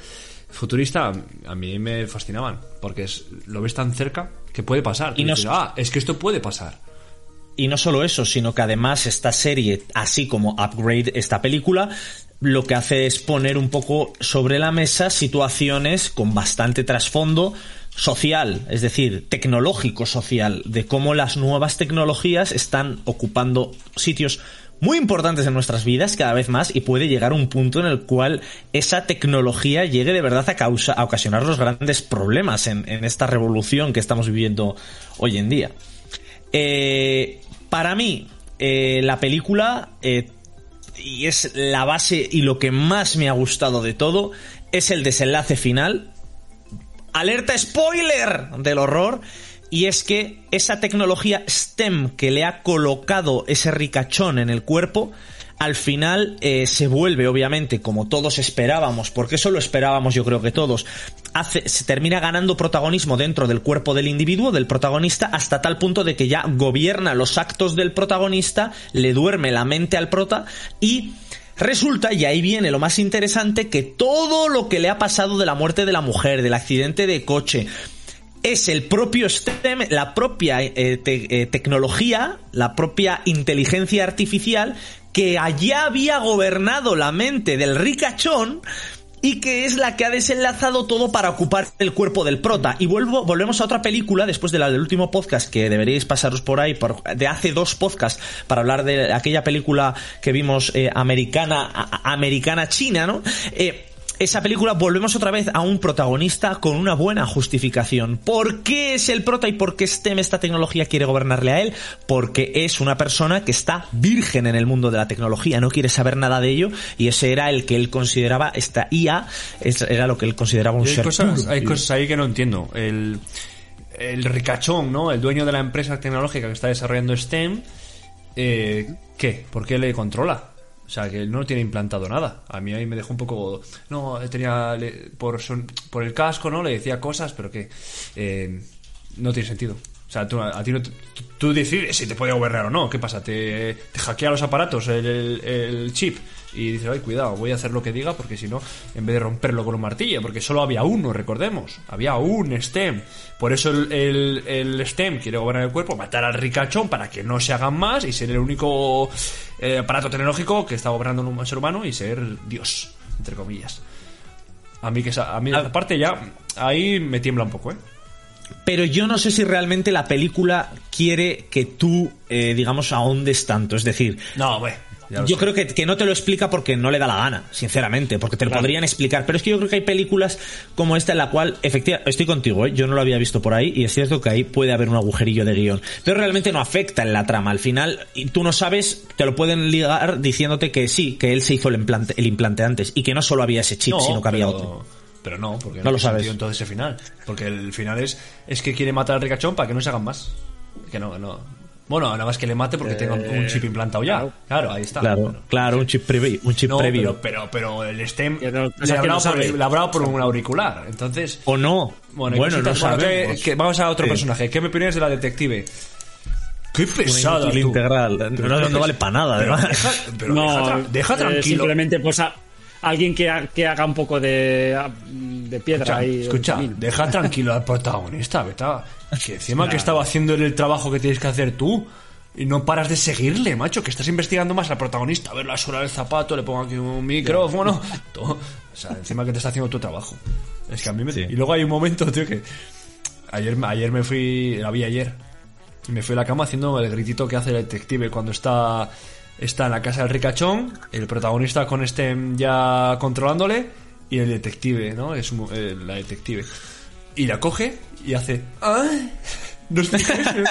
futurista, a mí me fascinaban. Porque es, lo ves tan cerca que puede pasar. Y Y no- ah, es que esto puede pasar. Y no solo eso, sino que además esta serie, así como Upgrade, esta película, lo que hace es poner un poco sobre la mesa situaciones con bastante trasfondo social, es decir, tecnológico social, de cómo las nuevas tecnologías están ocupando sitios muy importantes en nuestras vidas cada vez más y puede llegar un punto en el cual esa tecnología llegue de verdad a, causa, a ocasionar los grandes problemas en, en esta revolución que estamos viviendo hoy en día. Eh, para mí, eh, la película, eh, y es la base y lo que más me ha gustado de todo, es el desenlace final. Alerta spoiler del horror. Y es que esa tecnología STEM que le ha colocado ese ricachón en el cuerpo, al final eh, se vuelve, obviamente, como todos esperábamos, porque eso lo esperábamos yo creo que todos, hace, se termina ganando protagonismo dentro del cuerpo del individuo, del protagonista, hasta tal punto de que ya gobierna los actos del protagonista, le duerme la mente al prota y... Resulta, y ahí viene lo más interesante, que todo lo que le ha pasado de la muerte de la mujer, del accidente de coche, es el propio STEM, la propia eh, eh, tecnología, la propia inteligencia artificial que allá había gobernado la mente del ricachón y que es la que ha desenlazado todo para ocupar el cuerpo del prota. Y vuelvo, volvemos a otra película, después de la del último podcast, que deberíais pasaros por ahí, por- de hace dos podcasts, para hablar de aquella película que vimos eh, americana, a- a- americana-china, ¿no? Eh, esa película volvemos otra vez a un protagonista con una buena justificación. ¿Por qué es el prota y por qué STEM, esta tecnología, quiere gobernarle a él? Porque es una persona que está virgen en el mundo de la tecnología, no quiere saber nada de ello y ese era el que él consideraba, esta IA, era lo que él consideraba un hay ser cosas, puro. hay cosas ahí que no entiendo. El, el ricachón, ¿no? El dueño de la empresa tecnológica que está desarrollando STEM, eh, ¿qué? ¿Por qué le controla? O sea, que él no tiene implantado nada. A mí ahí me dejó un poco... No, tenía... por, son- por el casco, ¿no? Le decía cosas, pero que... eh, no tiene sentido. O sea, tú, a ti no tú, decides si te puede gobernar o no. ¿Qué pasa? Te, hackea los aparatos, el- el chip, y dices, ay, cuidado, voy a hacer lo que diga porque si no, en vez de romperlo con un martillo, porque solo había uno, recordemos, había un STEM. Por eso el, el- el STEM quiere gobernar el cuerpo, matar al ricachón para que no se hagan más y ser el único eh, aparato tecnológico que está gobernando un ser humano y ser Dios, entre comillas. A mí que a mí esa parte ya ahí me tiembla un poco, ¿eh? Pero yo no sé si realmente la película quiere que tú, eh, digamos, ahondes tanto. Es decir, No, güey. Yo sé. creo que, que no te lo explica porque no le da la gana, sinceramente, porque te lo podrían explicar. Pero es que yo creo que hay películas como esta en la cual, efectivamente, estoy contigo, ¿eh? yo no lo había visto por ahí y es cierto que ahí puede haber un agujerillo de guion. Pero realmente no afecta en la trama. Al final, y tú no sabes, te lo pueden ligar diciéndote que sí, que él se hizo el implante, el implante antes y que no solo había ese chip, No, sino que había pero- otro. Pero no, porque No lo sabes. entonces ese final. Porque el final es, es que quiere matar al ricachón para que no se hagan más. Que no, no. Bueno, nada más que le mate porque tenga un- un chip implantado ya. Claro, ahí está. Claro, Bueno. claro, un chip previo. Un chip No, previo. pero, pero, pero el STEM no- o le sea, ha que no hablado por, sabe. le ha hablado por un auricular. Entonces, O no. bueno, no que- sabemos. que vamos a otro Sí. personaje. ¿Qué me opinas de la detective? Qué pesada. integral. No- vale para nada, además. Deja, pero no, deja, tra- deja eh, tranquilo. simplemente pues a- alguien que, ha- que haga un poco de, de piedra Escucha, ahí. escucha, deja tranquilo al protagonista, veta. Que encima que estaba haciendo el trabajo que tienes que hacer tú. Y no paras de seguirle, macho, que estás investigando más al protagonista. A ver la suela del zapato, le pongo aquí un micrófono. todo. O sea, encima que te está haciendo tu trabajo. Es que a mí me... Y luego hay un momento, tío, que... Ayer, ayer me fui... La vi ayer. Y me fui a la cama haciendo el gritito que hace el detective cuando está... Está en la casa del ricachón, el protagonista con este ya controlándole y el detective, ¿no? Es un- eh, la detective. Y la coge y hace... "Ah". No sé qué es, tío.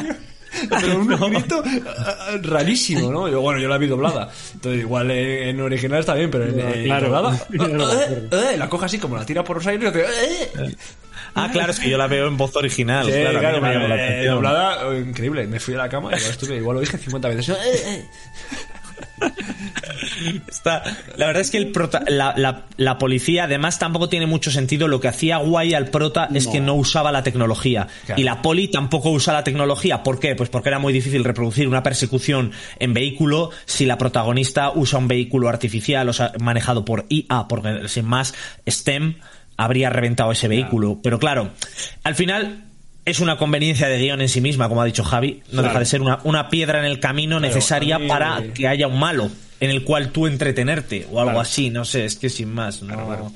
Pero un grito ah, ah, rarísimo, ¿no? Yo, bueno, yo la vi doblada. Entonces, igual en, original está bien, pero en, en Claro. doblada. No me. "Ah, ah", la coge así, como la tira por los aires y hace. "Ah". Ah, claro, es que yo la veo en voz original. Sí, claro, claro, no me la eh, atención. doblada, eh, increíble. Me fui a la cama y igual estuve, igual lo dije 50 veces. Está- la verdad es que el prota- la, la- la policía además tampoco tiene mucho sentido. Lo que hacía guay al prota es que no usaba la tecnología. Claro. Y la poli tampoco usa la tecnología. ¿Por qué? Pues porque era muy difícil reproducir una persecución en vehículo si la protagonista usa un vehículo artificial, o sea, manejado por IA, porque sin más STEM habría reventado ese vehículo. Pero claro, al final es una conveniencia de guion en sí misma, como ha dicho Javi. No deja de ser una, una piedra en el camino necesaria mí- para que haya un malo en el cual tú entretenerte o algo Claro. así. No sé, es que sin más, no,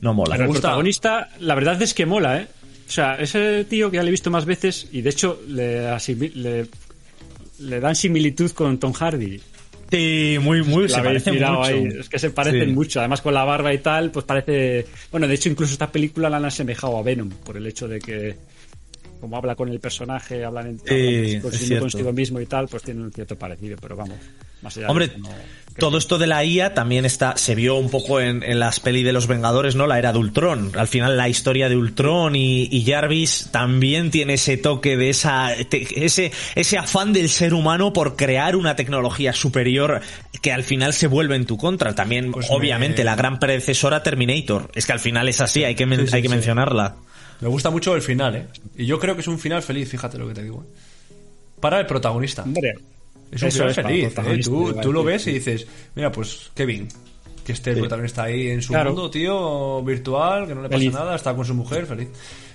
no mola. Pero el gusta. protagonista, la verdad es que mola, ¿eh? O sea, ese tío que ya le he visto más veces y de hecho le, le, le dan similitud con Tom Hardy. Sí, muy, muy, La se habéis parece mirado mucho. ahí, Es que se parecen Sí. mucho. Además, con la barba y tal, pues parece. Bueno, de hecho, incluso esta película la han asemejado a Venom por el hecho de que, como habla con el personaje, hablan en, Sí, hablan consigo, mismo y tal, pues tiene un cierto parecido. Pero vamos, más allá Hombre, de eso, no- todo esto de la IA también está, se vio un poco en, en las peli de los Vengadores, ¿no? La era de Ultron. Al final la historia de Ultron y, y Jarvis también tiene ese toque de esa, te- ese, ese afán del ser humano por crear una tecnología superior que al final se vuelve en tu contra. También, Pues me- obviamente, la gran predecesora Terminator. Es que al final es así, hay que, men- Sí, sí, hay que sí. mencionarla. Me gusta mucho el final, ¿eh? Y yo creo que es un final feliz, fíjate lo que te digo. ¿eh? Para el protagonista. Hombre, Es un eso final es feliz. ¿eh? Tú, lo ves y dices, mira, pues Kevin, que esté el protagonista ahí en su Claro. mundo, tío, virtual, que no le pasa Feliz. nada, está con su mujer, feliz.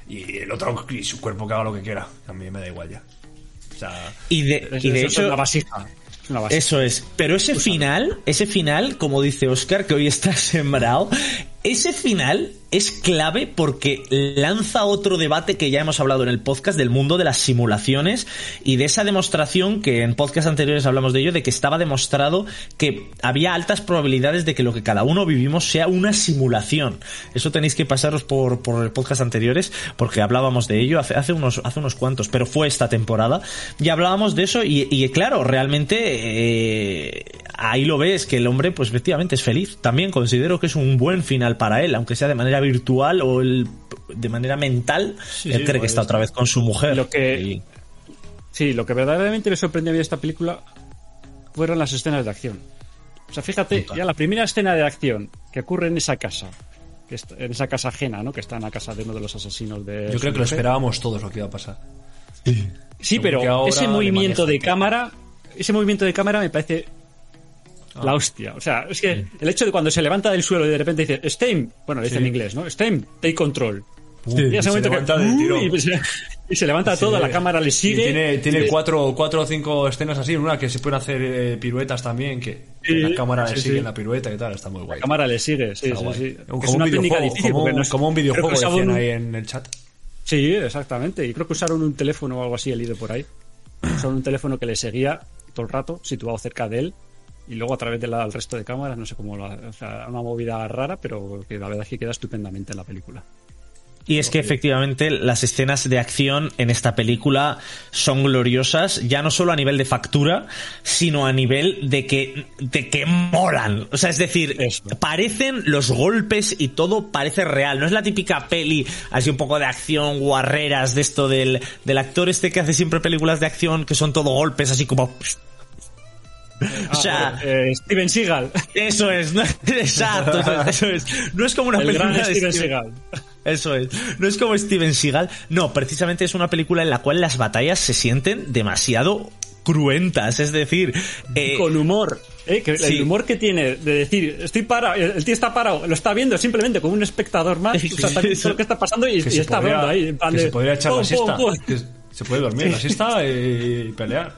Y el otro, y su cuerpo que haga lo que quiera. A mí me da igual ya. O sea, Y de, Eso- y de eso es hecho, una vasija. Es una vasija. Eso es. Pero ese final, ese final, como dice Oscar, que hoy está sembrado, ese final es clave porque lanza otro debate que ya hemos hablado en el podcast del mundo de las simulaciones y de esa demostración que en podcasts anteriores hablamos de ello, de que estaba demostrado que había altas probabilidades de que lo que cada uno vivimos sea una simulación. Eso tenéis que pasaros por, por el podcast anteriores porque hablábamos de ello hace, hace, unos, hace unos cuantos, pero fue esta temporada. Y hablábamos de eso y, claro, realmente eh, ahí lo ves que el hombre pues efectivamente es feliz. También considero que es un buen final para él, aunque sea de manera virtual o el- de manera mental. Sí, él sí, cree que pues, está otra vez con su mujer. Lo que- Y- Sí, lo que verdaderamente me sorprendió a mí de esta película fueron las escenas de acción. O sea, fíjate, ya la primera escena de acción que ocurre en esa casa, que está- en esa casa ajena, ¿no? Que está en la casa de uno de los asesinos de. yo creo que lo mujer. esperábamos todos lo que iba a pasar. Sí, Como pero ese movimiento de cámara, ese movimiento de cámara me parece la hostia. O sea, es que el hecho de cuando se levanta del suelo y de repente dice Steam, bueno, le dice Sí. en inglés, ¿no? Steam, take control. Sí, y se que ¡uh! y, se, y se levanta todo, la cámara le sigue. tiene tiene cuatro, cuatro o cinco escenas así, una que se pueden hacer eh, piruetas también, que que Sí, la cámara sí, le sigue sí. en la pirueta y tal, está muy guay. La cámara le sigue, sí, sí, sí. Como es una un técnica difícil. como, no es- como un que videojuego usaban decían un- ahí en el chat. Sí, exactamente. Y creo que usaron un teléfono o algo así, he leído por ahí. Usaron un teléfono que le seguía todo el rato, situado cerca de él. Y luego a través del resto de cámaras, no sé cómo, la, o sea, una movida rara, pero que la verdad es que queda estupendamente en la película. Y es que efectivamente las escenas de acción en esta película son gloriosas, ya no solo a nivel de factura, sino a nivel de que, de que molan. O sea, es decir, Eso. parecen los golpes y todo parece real. No es la típica peli, así un poco de acción, guarreras, de esto del, del actor este que hace siempre películas de acción que son todo golpes, así como... O sea, Eh, Steven Seagal. eso es, ¿no? exacto, eso es. No es como una El película gran de Steven Steven- Seagal. eso es. No es como Steven Seagal. No, precisamente es una película en la cual las batallas se sienten demasiado cruentas, es decir, eh, Con humor. ¿eh? Que sí. El humor que tiene de decir, estoy parado, el tío está parado, lo está viendo simplemente como un espectador más, o sea, está viendo eso. lo que está pasando y, Que y se está podría- hablando ahí. en plan que de, se podría echar pum, la siesta. pum, pum. que se puede dormir la siesta y pelear.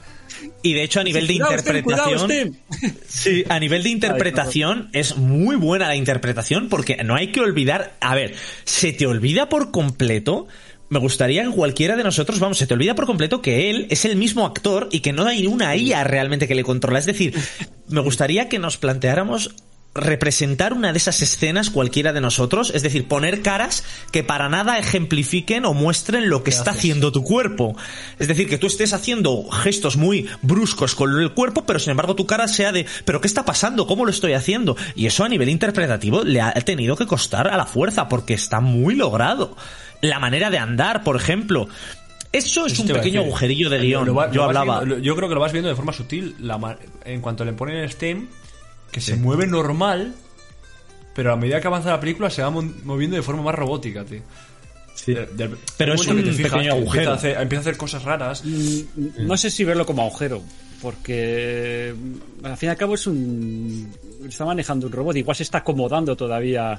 Y de hecho a nivel de interpretación. Sí, a nivel de interpretación es muy buena la interpretación porque no hay que olvidar, a ver, se te olvida por completo. Me gustaría que cualquiera de nosotros, vamos, se te olvida por completo que él es el mismo actor y que no hay una IA realmente que le controla. Es decir, me gustaría que nos planteáramos representar una de esas escenas cualquiera de nosotros, es decir, poner caras que para nada ejemplifiquen o muestren lo que está haciendo tu cuerpo. Es decir, que tú estés haciendo gestos muy bruscos con el cuerpo, pero sin embargo tu cara sea de, pero ¿qué está pasando? ¿Cómo lo estoy haciendo? Y eso a nivel interpretativo le ha tenido que costar a la fuerza porque está muy logrado. La manera de andar, por ejemplo. Eso es un pequeño agujerillo de guion. va- Yo hablaba. viendo- yo creo que lo vas viendo de forma sutil. La en cuanto le ponen el stem, que se mueve normal, pero a medida que avanza la película se va mo- moviendo de forma más robótica, tío. De- de- Pero es un que te pequeño que agujero. Empieza a, hacer, empieza a hacer cosas raras. No sé si verlo como agujero, porque mm, al fin y al cabo es un. Está manejando un robot, igual se está acomodando todavía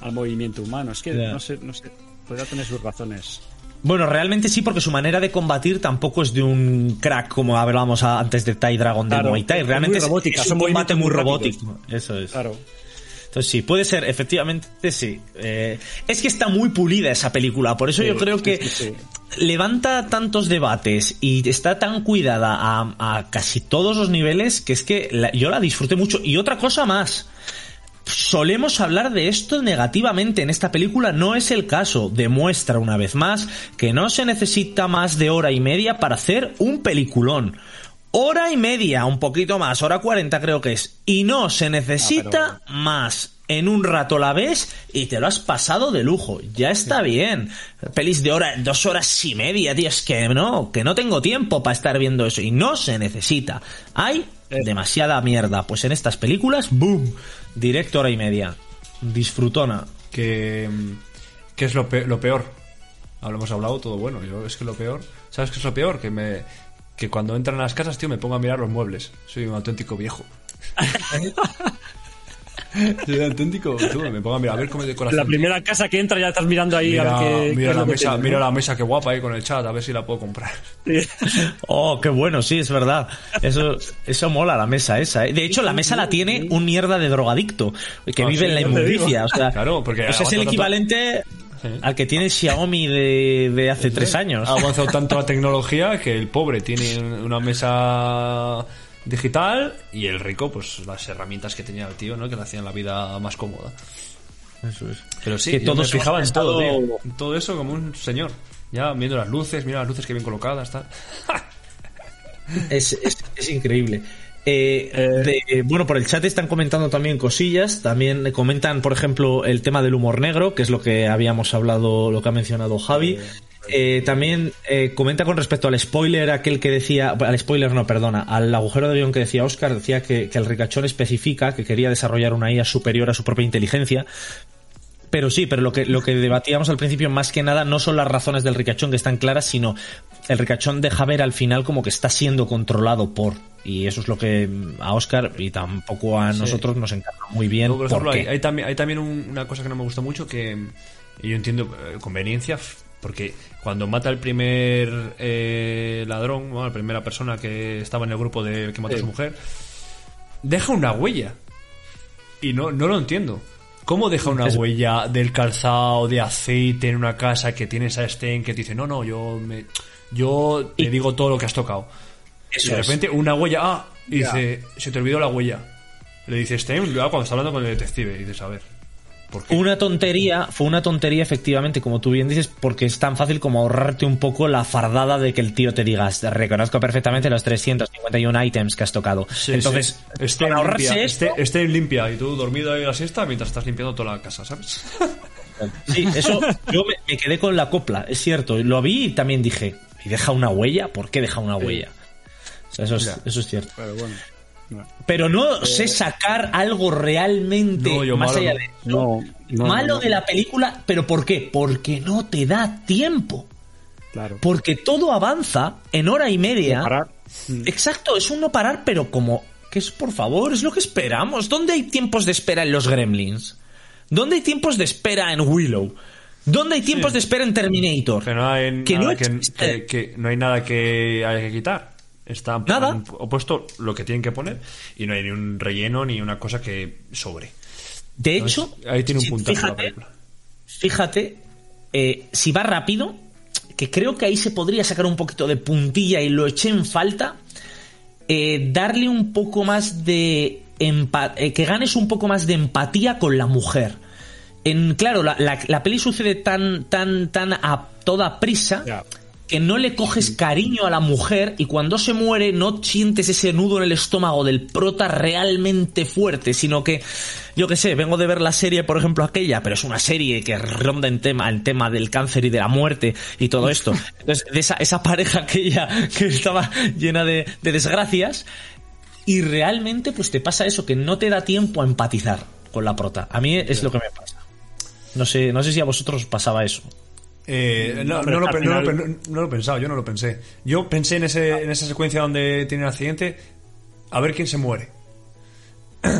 al movimiento humano. Es que no sé, no sé. Podría tener sus razones. Bueno, realmente sí, porque su manera de combatir tampoco es de un crack como hablábamos antes de Tai Dragon de Claro, Muay Thai. es Realmente muy es, un combate muy robótico. Eso es. Claro. Entonces sí, puede ser, efectivamente sí. Eh, es que está muy pulida esa película, por eso yo creo que sí, sí. levanta tantos debates y está tan cuidada a, a casi todos los niveles que es que la- yo la disfruté mucho. Y otra cosa más. Solemos hablar de esto negativamente en esta película, no es el caso. Demuestra una vez más que no se necesita más de hora y media para hacer un peliculón. Hora y media, un poquito más, hora 40 creo que es. Y no se necesita más. En un rato la ves y te lo has pasado de lujo. Ya está bien. Pelis de hora, dos horas y media, tío. Es que no, que no tengo tiempo para estar viendo eso. Y no se necesita. Hay demasiada mierda. Pues en estas películas, boom. Directo hora y media. Disfrutona. Que, que es lo peor, lo peor. Hemos hablado todo bueno. Yo es que lo peor. ¿Sabes qué es lo peor? Que me que cuando entran a las casas, tío, me pongo a mirar los muebles. Soy un auténtico viejo. Soy un auténtico, tú, me pongo a mirar a ver cómo es decoración. La primera casa que entra ya estás mirando ahí Mira, a ver qué, qué mira la mesa, tiene, mira ¿no? la mesa que guapa ahí con el chat, a ver si la puedo comprar. Oh, qué bueno, sí, es verdad. Eso, eso mola la mesa esa. ¿eh? De hecho, la mesa la tiene un mierda de drogadicto que Ah, vive sí, en la inmundicia. O sea, Claro, porque o sea, es el equivalente Sí. al que tiene Xiaomi de, de hace tres años. Ha avanzado tanto la tecnología que el pobre tiene una mesa digital y el rico, pues las herramientas que tenía el tío, ¿no? Que le hacían la vida más cómoda. Eso es. Pero sí, Que todos me fijaba en todo, tío. Todo eso como un señor. Ya viendo las luces, mira las luces que bien colocadas, tal. Es, es- es increíble. Eh, de- bueno, por el chat están comentando también cosillas. También comentan, por ejemplo, el tema del humor negro, que es lo que habíamos hablado, lo que ha mencionado Javi. Eh, también eh, comenta con respecto al spoiler, aquel que decía, al spoiler no, perdona, al agujero de guion que decía Oscar, decía que, que el ricachón especifica que quería desarrollar una IA superior a su propia inteligencia, pero sí, pero lo que, lo que debatíamos al principio más que nada no son las razones del ricachón que están claras, sino el ricachón deja ver al final como que está siendo controlado por. Y eso es lo que a Oscar y tampoco a Sí. nosotros nos encaja muy bien. Luego, por ejemplo, ¿por hay, también, hay también un- una cosa que no me gusta mucho que yo entiendo eh, conveniencia, porque cuando mata el primer eh, ladrón, la primera persona que estaba en el grupo de que mató a su mujer, deja una huella. Y no, no lo entiendo. ¿Cómo deja una huella del calzado, de aceite en una casa que tienes a Sten que te dice, no, no, yo me, yo te digo todo lo que has tocado? y de es. repente una huella, ah, y dice, se te olvidó la huella. Le dice Sten, luego cuando está hablando con el detective, y dices, a ver. Una tontería, fue una tontería efectivamente, como tú bien dices, porque es tan fácil como ahorrarte un poco la fardada de que el tío te digas, reconozco perfectamente los 351 ítems que has tocado. Sí, Entonces, sí. Sten para ahorrarse limpia, esto, Sten- Sten limpia y tú dormido ahí en la siesta mientras estás limpiando toda la casa, ¿sabes? Sí, eso yo me, me quedé con la copla, es cierto. Lo vi y también dije, ¿y deja una huella? ¿Por qué deja una huella? O sea, eso, es, eso es cierto. Pero bueno. Pero no sé sacar algo realmente No, yo más malo allá de eso. No, no, malo no, no. de la película, pero ¿por qué? Porque no te da tiempo. Claro. Porque todo avanza en hora y media Parar. Exacto, es un no parar, pero como que es por favor, es lo que esperamos. ¿Dónde hay tiempos de espera en los Gremlins? ¿Dónde hay tiempos de espera en Willow? ¿Dónde hay tiempos de espera en Terminator? Que no hay, Que no nada, que- que no hay nada que haya que quitar. Está Nada. han lo que tienen que poner y no hay ni un relleno ni una cosa que sobre. De Entonces, hecho, ahí tiene un puntazo la fíjate, película. fíjate, eh, si va rápido, que creo que ahí se podría sacar un poquito de puntilla y lo eché en falta, eh, darle un poco más de eh, que ganes un poco más de empatía con la mujer. En, claro, la, la- la peli sucede tan, tan, tan a toda prisa. Que no le coges cariño a la mujer y cuando se muere no sientes ese nudo en el estómago del prota realmente fuerte, sino que, yo qué sé, vengo de ver la serie, por ejemplo, aquella, pero es una serie que ronda en tema, el tema del cáncer y de la muerte y todo esto. Entonces, de esa, esa pareja aquella que estaba llena de, de desgracias y realmente pues te pasa eso, que no te da tiempo a empatizar con la prota. A mí es lo que me pasa. No sé, no sé si a vosotros os pasaba eso. Eh, no, Hombre, no lo, no final- pe- no lo he pensado, yo no lo pensé. Yo pensé en, ese, en esa secuencia donde tiene el accidente, a ver quién se muere.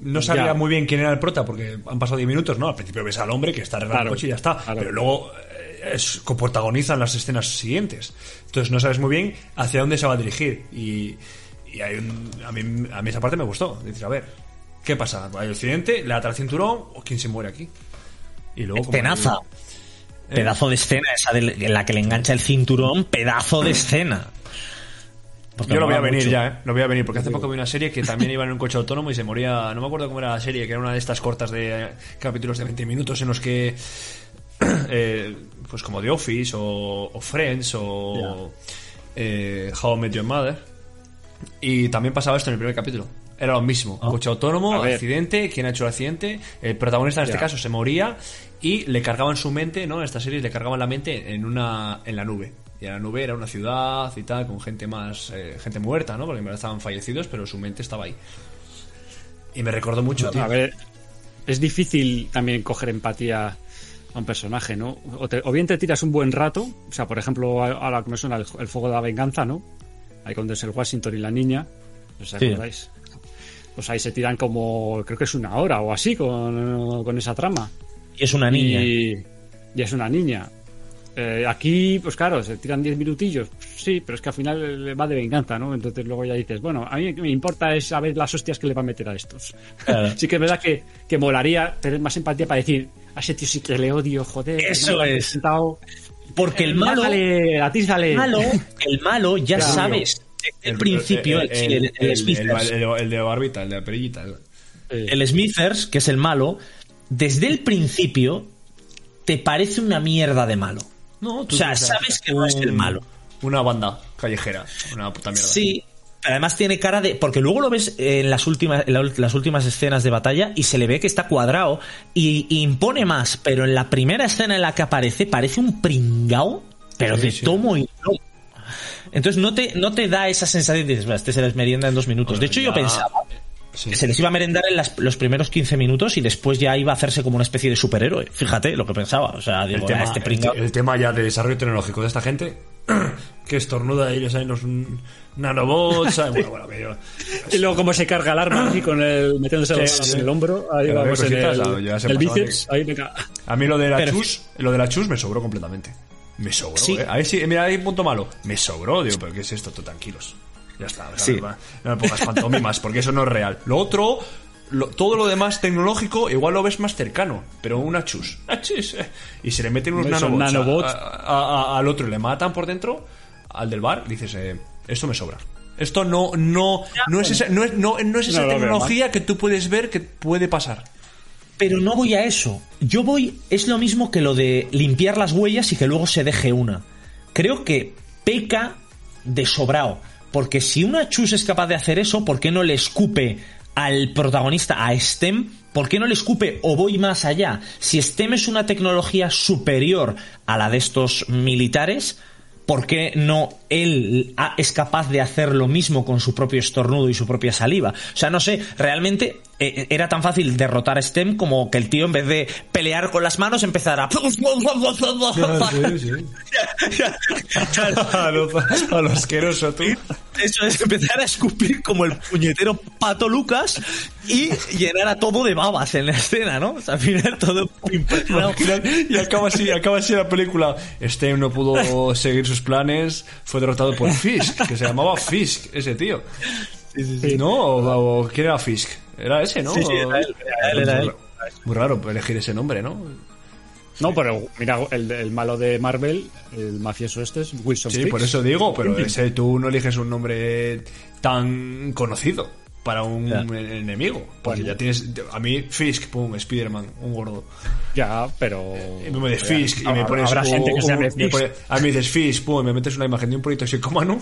No sabía Ya. muy bien quién era el prota porque han pasado 10 minutos, ¿no? Al principio ves al hombre que está arreglando Claro, el coche y ya está. claro. Pero luego eh, es, coprotagonizan las escenas siguientes. Entonces no sabes muy bien hacia dónde se va a dirigir. Y, y hay un- a, mí, a mí esa parte me gustó. Dices, a ver, ¿qué pasa? ¿Hay accidente? ¿Le ata el cinturón? ¿O quién se muere aquí? Y luego... como. Pedazo de escena esa de- en la que le engancha el cinturón, pedazo de escena. Porque Yo lo voy a venir mucho. ya, ¿eh? Lo voy a venir, porque hace poco vi una serie que también iba en un coche autónomo y se moría. No me acuerdo cómo era la serie, que era una de estas cortas de eh, capítulos de 20 minutos en los que. eh, pues como The Office o, o Friends o. eh, How I Met Your Mother. Y también pasaba esto en el primer capítulo. Era lo mismo. Coche autónomo, accidente, quién ha hecho el accidente. El protagonista en este caso se moría y le cargaban su mente, ¿no? En esta serie le cargaban la mente en una en la nube. Y en la nube era una ciudad y tal, con gente más. eh, gente muerta, ¿no? Porque en verdad estaban fallecidos, pero su mente estaba ahí. Y me recordó mucho, tío. A ver, es difícil también coger empatía a un personaje, ¿no? O, te- o bien te tiras un buen rato, o sea, por ejemplo, a- ahora que me suena el, el fuego de la venganza, ¿no? Ahí con el Washington y la niña, ¿os Sí. acordáis? Pues ahí se tiran como, creo que es una hora o así con, con esa trama. Y es una niña. Y, y es una niña. Eh, aquí, pues claro, se tiran 10 minutillos. Sí, pero es que al final va de venganza, ¿no? Entonces luego ya dices, bueno, a mí lo que me importa es saber las hostias que le va a meter a estos. Claro. sí que es verdad que, que molaría tener más empatía para decir, a ese tío sí que le odio, joder. Eso es. Porque el malo, Dale, atízale. el malo, el malo ya Claro. sabes desde el principio, el, el- el el- Smithers. el- el- el de barbita, el de la perillita. el- Eh, el Smithers, que es el malo, desde el principio te parece una mierda de malo. No, O sea, sabes que no es el malo. Una banda callejera, una puta mierda. Sí, además tiene cara de. Porque luego lo ves en las últimas, en las últimas escenas de batalla y se le ve que está cuadrado y, y impone más, pero en la primera escena en la que aparece parece un pringao, pero Sí, de sí. tomo y lomo. Entonces no te, no te da esa sensación de dices, "Va, este se les merienda en dos minutos. De hecho, yo pensaba Sí. se les iba a merendar en las- los primeros 15 minutos y después ya iba a hacerse como una especie de superhéroe. Fíjate lo que pensaba. O sea, digo, el, "Ah, tema, este el, tema ya de desarrollo tecnológico de esta gente que estornuda y ellos hay unos mm, nanobots bueno, bueno, yo- Y luego cómo se carga el arma así con el metiéndose Sí, sí. en el hombro, ahí Pero vamos en el, bíceps, ahí a mí lo de la Pero- chus lo de la chus me sobró completamente me sobró Sí. ¿eh? ahí sí mira hay un punto malo me sobró digo pero qué es esto tú tranquilos ya está Sí. no, me- pongas pantomimas porque eso no es real lo otro lo- todo lo demás tecnológico igual lo ves más cercano pero una chus una chus eh, y se le meten unos nanobots, a- nanobots. a- a- a- al otro y le matan por dentro al del bar dices eh, esto me sobra esto no no no es esa, no es, no, no es esa No lo veo tecnología que tú puedes ver que puede pasar Pero no voy a eso. Yo voy. Es lo mismo que lo de limpiar las huellas y que luego se deje una. Creo que peca de sobrao. Porque si una chus es capaz de hacer eso, ¿por qué no le escupe al protagonista, a STEM? ¿Por qué no le escupe o voy más allá? Si STEM es una tecnología superior a la de estos militares, ¿por qué no él es capaz de hacer lo mismo con su propio estornudo y su propia saliva? O sea, no sé, realmente eh, era tan fácil derrotar a Stem como que el tío en vez de pelear con las manos empezara a, lo, a lo asqueroso, tú. Eso es empezar a escupir como el puñetero pato Lucas y llenar a todo de babas en la escena, ¿no? O sea, al final todo. Y acaba así, acaba así la película. Steam no pudo seguir sus planes, fue derrotado por Fisk, que se llamaba Fisk, ese tío. ¿No? O, o ¿quién era Fisk? Era ese, ¿no? Sí, sí, era él, era él, era él. Muy raro elegir ese nombre, ¿no? No, pero mira, el, el malo de Marvel, el mafioso este es Wilson Sí, por eso digo, pero ese tú no eliges un nombre tan conocido para un Ya. enemigo. Porque ya tienes. A mí, Fisk, pum, Spiderman, un gordo. Ya, pero... Y me dices Fisk y me Habrá- pones. Habrá gente que se un- llame me Fisk. pone- a mí dices Fisk, pum, y me metes una imagen de un politoxicómano en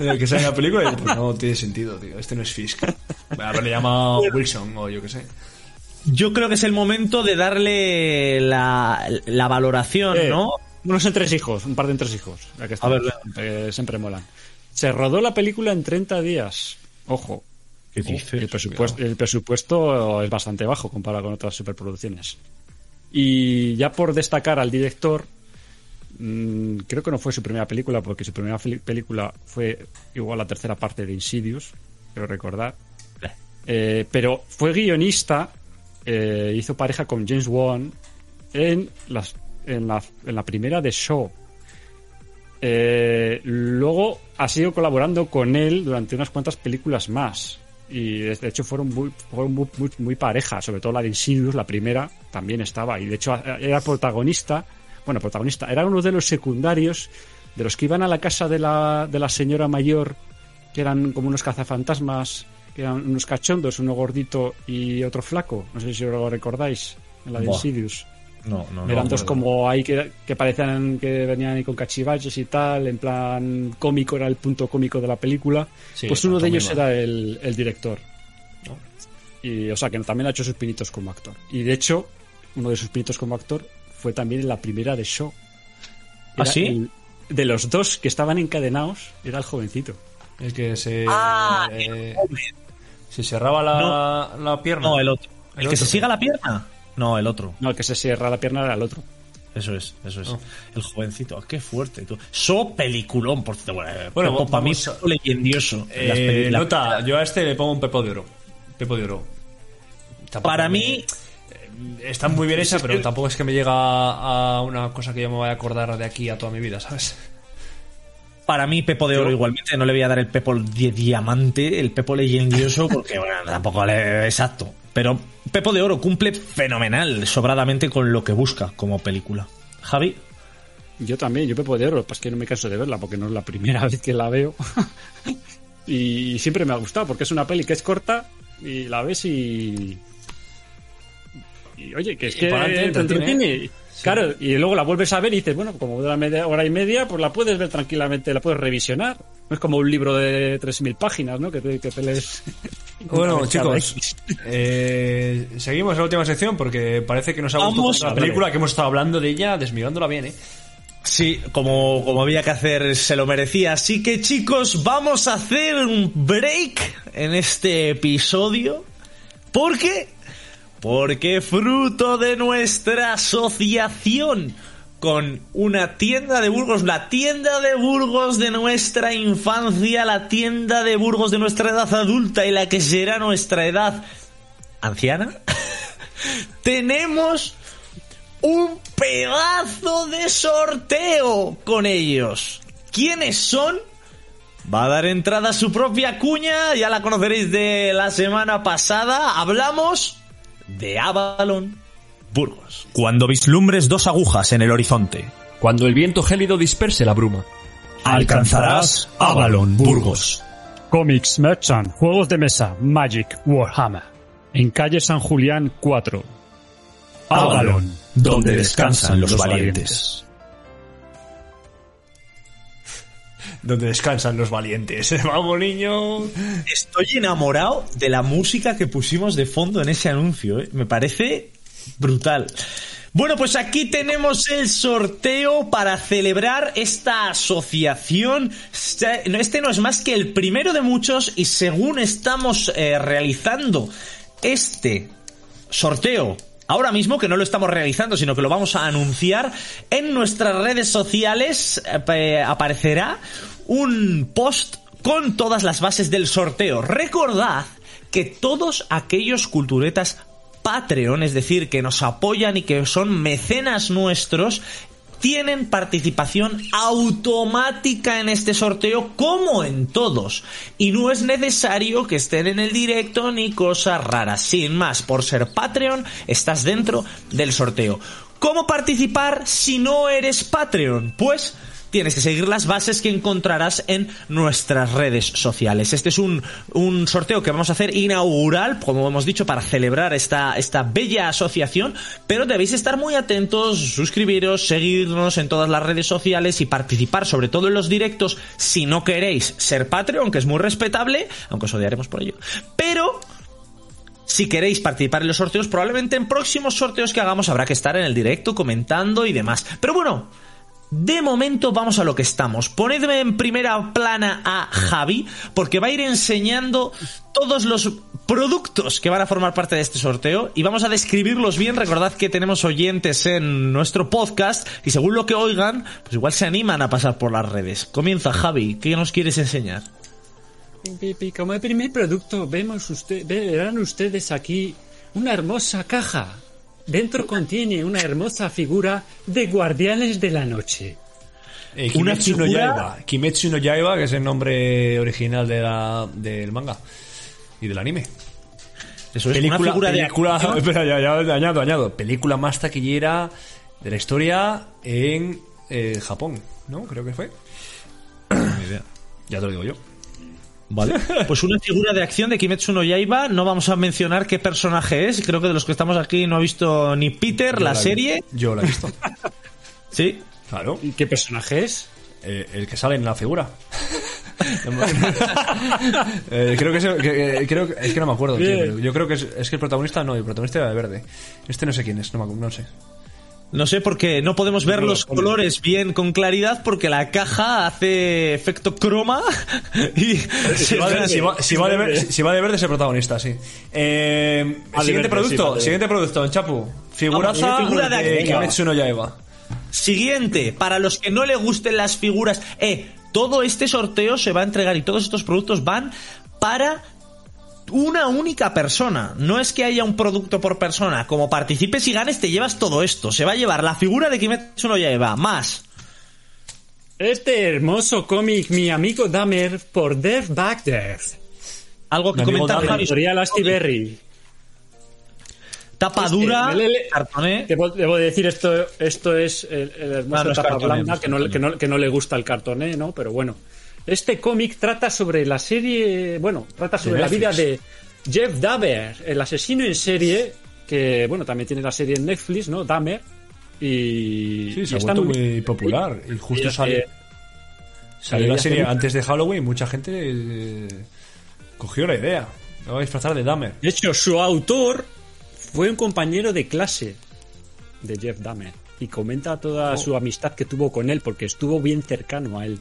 el que sale en la película y pues no tiene sentido, tío. Este no es Fisk. A ver, le llama Wilson o yo qué sé. Yo creo que es el momento de darle la, la valoración, Eh, ¿no? Unos entresijos, un par de entresijos. Ya que A ver, estamos, eh, siempre molan. Se rodó la película en 30 días. Ojo. ¿Qué El presupuesto, el presupuesto es bastante bajo comparado con otras superproducciones. Y ya por destacar al director, mm, creo que no fue su primera película, porque su primera película fue igual la tercera parte de Insidious, quiero recordar. Eh, pero fue guionista, eh, hizo pareja con James Wan en, las, en, la, en la primera de Shaw. Eh, luego ha sido colaborando con él durante unas cuantas películas más. Y de de hecho fueron muy, fueron muy, muy, muy pareja, sobre todo la de Insidious, la primera, también estaba. Y de hecho era protagonista, bueno, protagonista, era uno de los secundarios, de los que iban a la casa de la, de la señora mayor, que eran como unos cazafantasmas, que eran unos cachondos, uno gordito y otro flaco. No sé si lo recordáis, en la de. Insidious. No, no, no. Eran dos no. como ahí que, que parecían que venían ahí con cachivaches y tal, en plan cómico, era el punto cómico de la película. Sí, pues uno de ellos era el, el director. Y, o sea, que también ha hecho sus pinitos como actor. Y de hecho, uno de sus pinitos como actor fue también en la primera de Show. ¿Ah, Era sí? el- de los dos que estaban encadenados, era el jovencito. El que se. Ah, eh, se cerraba la, la pierna. No, el otro. ¿El, El que se siga la pierna? No, el otro. No, el que se cierra la pierna era el otro. Eso es, eso es. El jovencito. Qué fuerte. Tú. So peliculón, por cierto. Bueno, Bueno, para mí Pepo leyendioso. Eh, nota, yo a este le pongo un pepo de oro. Pepo de oro. Tampoco Para me- mí, Está muy bien hecha, pero tampoco es que me llega a una cosa que yo me vaya a acordar de aquí a toda mi vida, ¿sabes? para mí Pepo de Oro Yo- igualmente. No le voy a dar el Pepo de diamante, el Pepo leyendioso, porque bueno, tampoco le... Exacto. Pero Pepo de Oro cumple fenomenal, sobradamente con lo que busca como película. Javi. Yo también, yo Pepo de Oro, pues que no me canso de verla porque no es la primera vez que la veo. y siempre me ha gustado porque es una peli que es corta y la ves y. Y oye, que es que te entretiene. Claro, y luego la vuelves a ver y dices, bueno, como dura media hora y media, pues la puedes ver tranquilamente, la puedes revisionar. No es como un libro de 3.000 páginas, ¿no? Que te, que te lees. Bueno, chicos, eh, seguimos en la última sección porque parece que nos ha gustado la película que hemos estado hablando de ella, desmirándola bien, ¿eh? Sí, como, como había que hacer, se lo merecía. Así que chicos, vamos a hacer un break en este episodio. ¿Por qué? Porque fruto de nuestra asociación con una tienda de Burgos, la tienda de Burgos de nuestra infancia, la tienda de Burgos de nuestra edad adulta y la que será nuestra edad anciana, tenemos un pedazo de sorteo con ellos. ¿Quiénes son? Va a dar entrada a su propia cuña, ya la conoceréis de la semana pasada. Hablamos de Avalon Burgos. Cuando vislumbres dos agujas en el horizonte, Cuando el viento gélido disperse la bruma. alcanzarás Avalon Burgos. Comics Merchant, juegos de mesa, Magic, Warhammer. En calle San Julián 4. Avalon, donde descansan los valientes. Donde descansan los valientes. Vamos, niño. Estoy enamorado de la música que pusimos de fondo en ese anuncio. ¿eh? Me parece brutal. Bueno, pues aquí tenemos el sorteo para celebrar esta asociación. Este este no es más que el primero de muchos y según estamos eh, realizando este sorteo ahora mismo, que no lo estamos realizando, sino que lo vamos a anunciar, en nuestras redes sociales eh, aparecerá un post con todas las bases del sorteo. Recordad que todos aquellos culturetas Patreon, es decir, que nos apoyan y que son mecenas nuestros, tienen participación automática en este sorteo como en todos. Y no es necesario que estén en el directo ni cosas raras. Sin más, por ser Patreon, estás dentro del sorteo. ¿Cómo participar si no eres Patreon? Pues tienes que seguir las bases que encontrarás en nuestras redes sociales. Este es un, un sorteo que vamos a hacer inaugural, como hemos dicho, para celebrar esta, esta bella asociación, pero debéis estar muy atentos, suscribiros, seguirnos en todas las redes sociales y participar, sobre todo en los directos, si no queréis ser Patreon, que es muy respetable, aunque os odiaremos por ello. Pero si queréis participar en los sorteos, probablemente en próximos sorteos que hagamos habrá que estar en el directo comentando y demás. Pero bueno, de momento vamos a lo que estamos. Ponedme en primera plana a Javi, porque va a ir enseñando todos los productos que van a formar parte de este sorteo y vamos a describirlos bien. Recordad que tenemos oyentes en nuestro podcast y según lo que oigan, pues igual se animan a pasar por las redes. Comienza Javi, ¿qué nos quieres enseñar? Como el primer producto, vemos usted, verán ustedes aquí una hermosa caja Dentro contiene una hermosa figura de Guardianes de la Noche. Eh, Kimetsu no Yaiba. Kimetsu no Yaiba, que es el nombre original de la, del manga y del anime. Eso es película, una figura película, de espera, ya, ya, añado, añado. Película más taquillera de la historia en eh, Japón, ¿no? Creo que fue. Ni idea. Ya te lo digo yo. Vale. Pues una figura de acción de Kimetsu no Yaiba. No vamos a mencionar qué personaje es. Creo que de los que estamos aquí no ha visto ni Peter, la, vi. serie. Yo la he visto. Sí. Claro. ¿Y qué personaje es? Eh, el que sale en la figura. Eh, creo que es, el- que- eh, creo que- es que no me acuerdo, tío, yo creo que es, es que el protagonista no, el protagonista era de verde. Este no sé quién es, no, me no sé. No sé porque no podemos ver No los colores bien con claridad porque la caja hace efecto croma y Si va, de, si va- de verde es el protagonista, sí. Eh, siguiente verde, producto, siguiente producto, Chapu. Figuraza Vamos, figura de. Kimetsu no Yaiba. Siguiente, para los que no le gusten las figuras, eh, todo este sorteo se va a entregar y todos estos productos van para una única persona. No es que haya un producto por persona. Como participes y ganes, te llevas todo esto. Se va a llevar la figura de Kimetsu no Yaiba, más Este hermoso cómic, mi amigo Dahmer, por Death Back Death. algo que comentar. Javi. Editorial Astiberri. Tapa Este, dura, le- le- cartoné. Debo, debo decir, esto, esto es el, el hermoso Ah, no es tapa blanda, que no, que, no, que no le gusta el cartoné, ¿no? Pero bueno. Este cómic trata sobre la serie, bueno, trata sobre la vida de Jeff Dahmer, el asesino en serie, que, bueno, también tiene la serie en Netflix, ¿no? Dahmer. Y, Sí, y se ha está vuelto muy- muy popular. Y justo y, salió, eh, salió la serie antes de Halloween. Mucha gente eh, cogió la idea. Voy a disfrazar de Dahmer. De hecho, su autor fue un compañero de clase de Jeff Dahmer y comenta toda Oh. su amistad que tuvo con él porque estuvo bien cercano a él.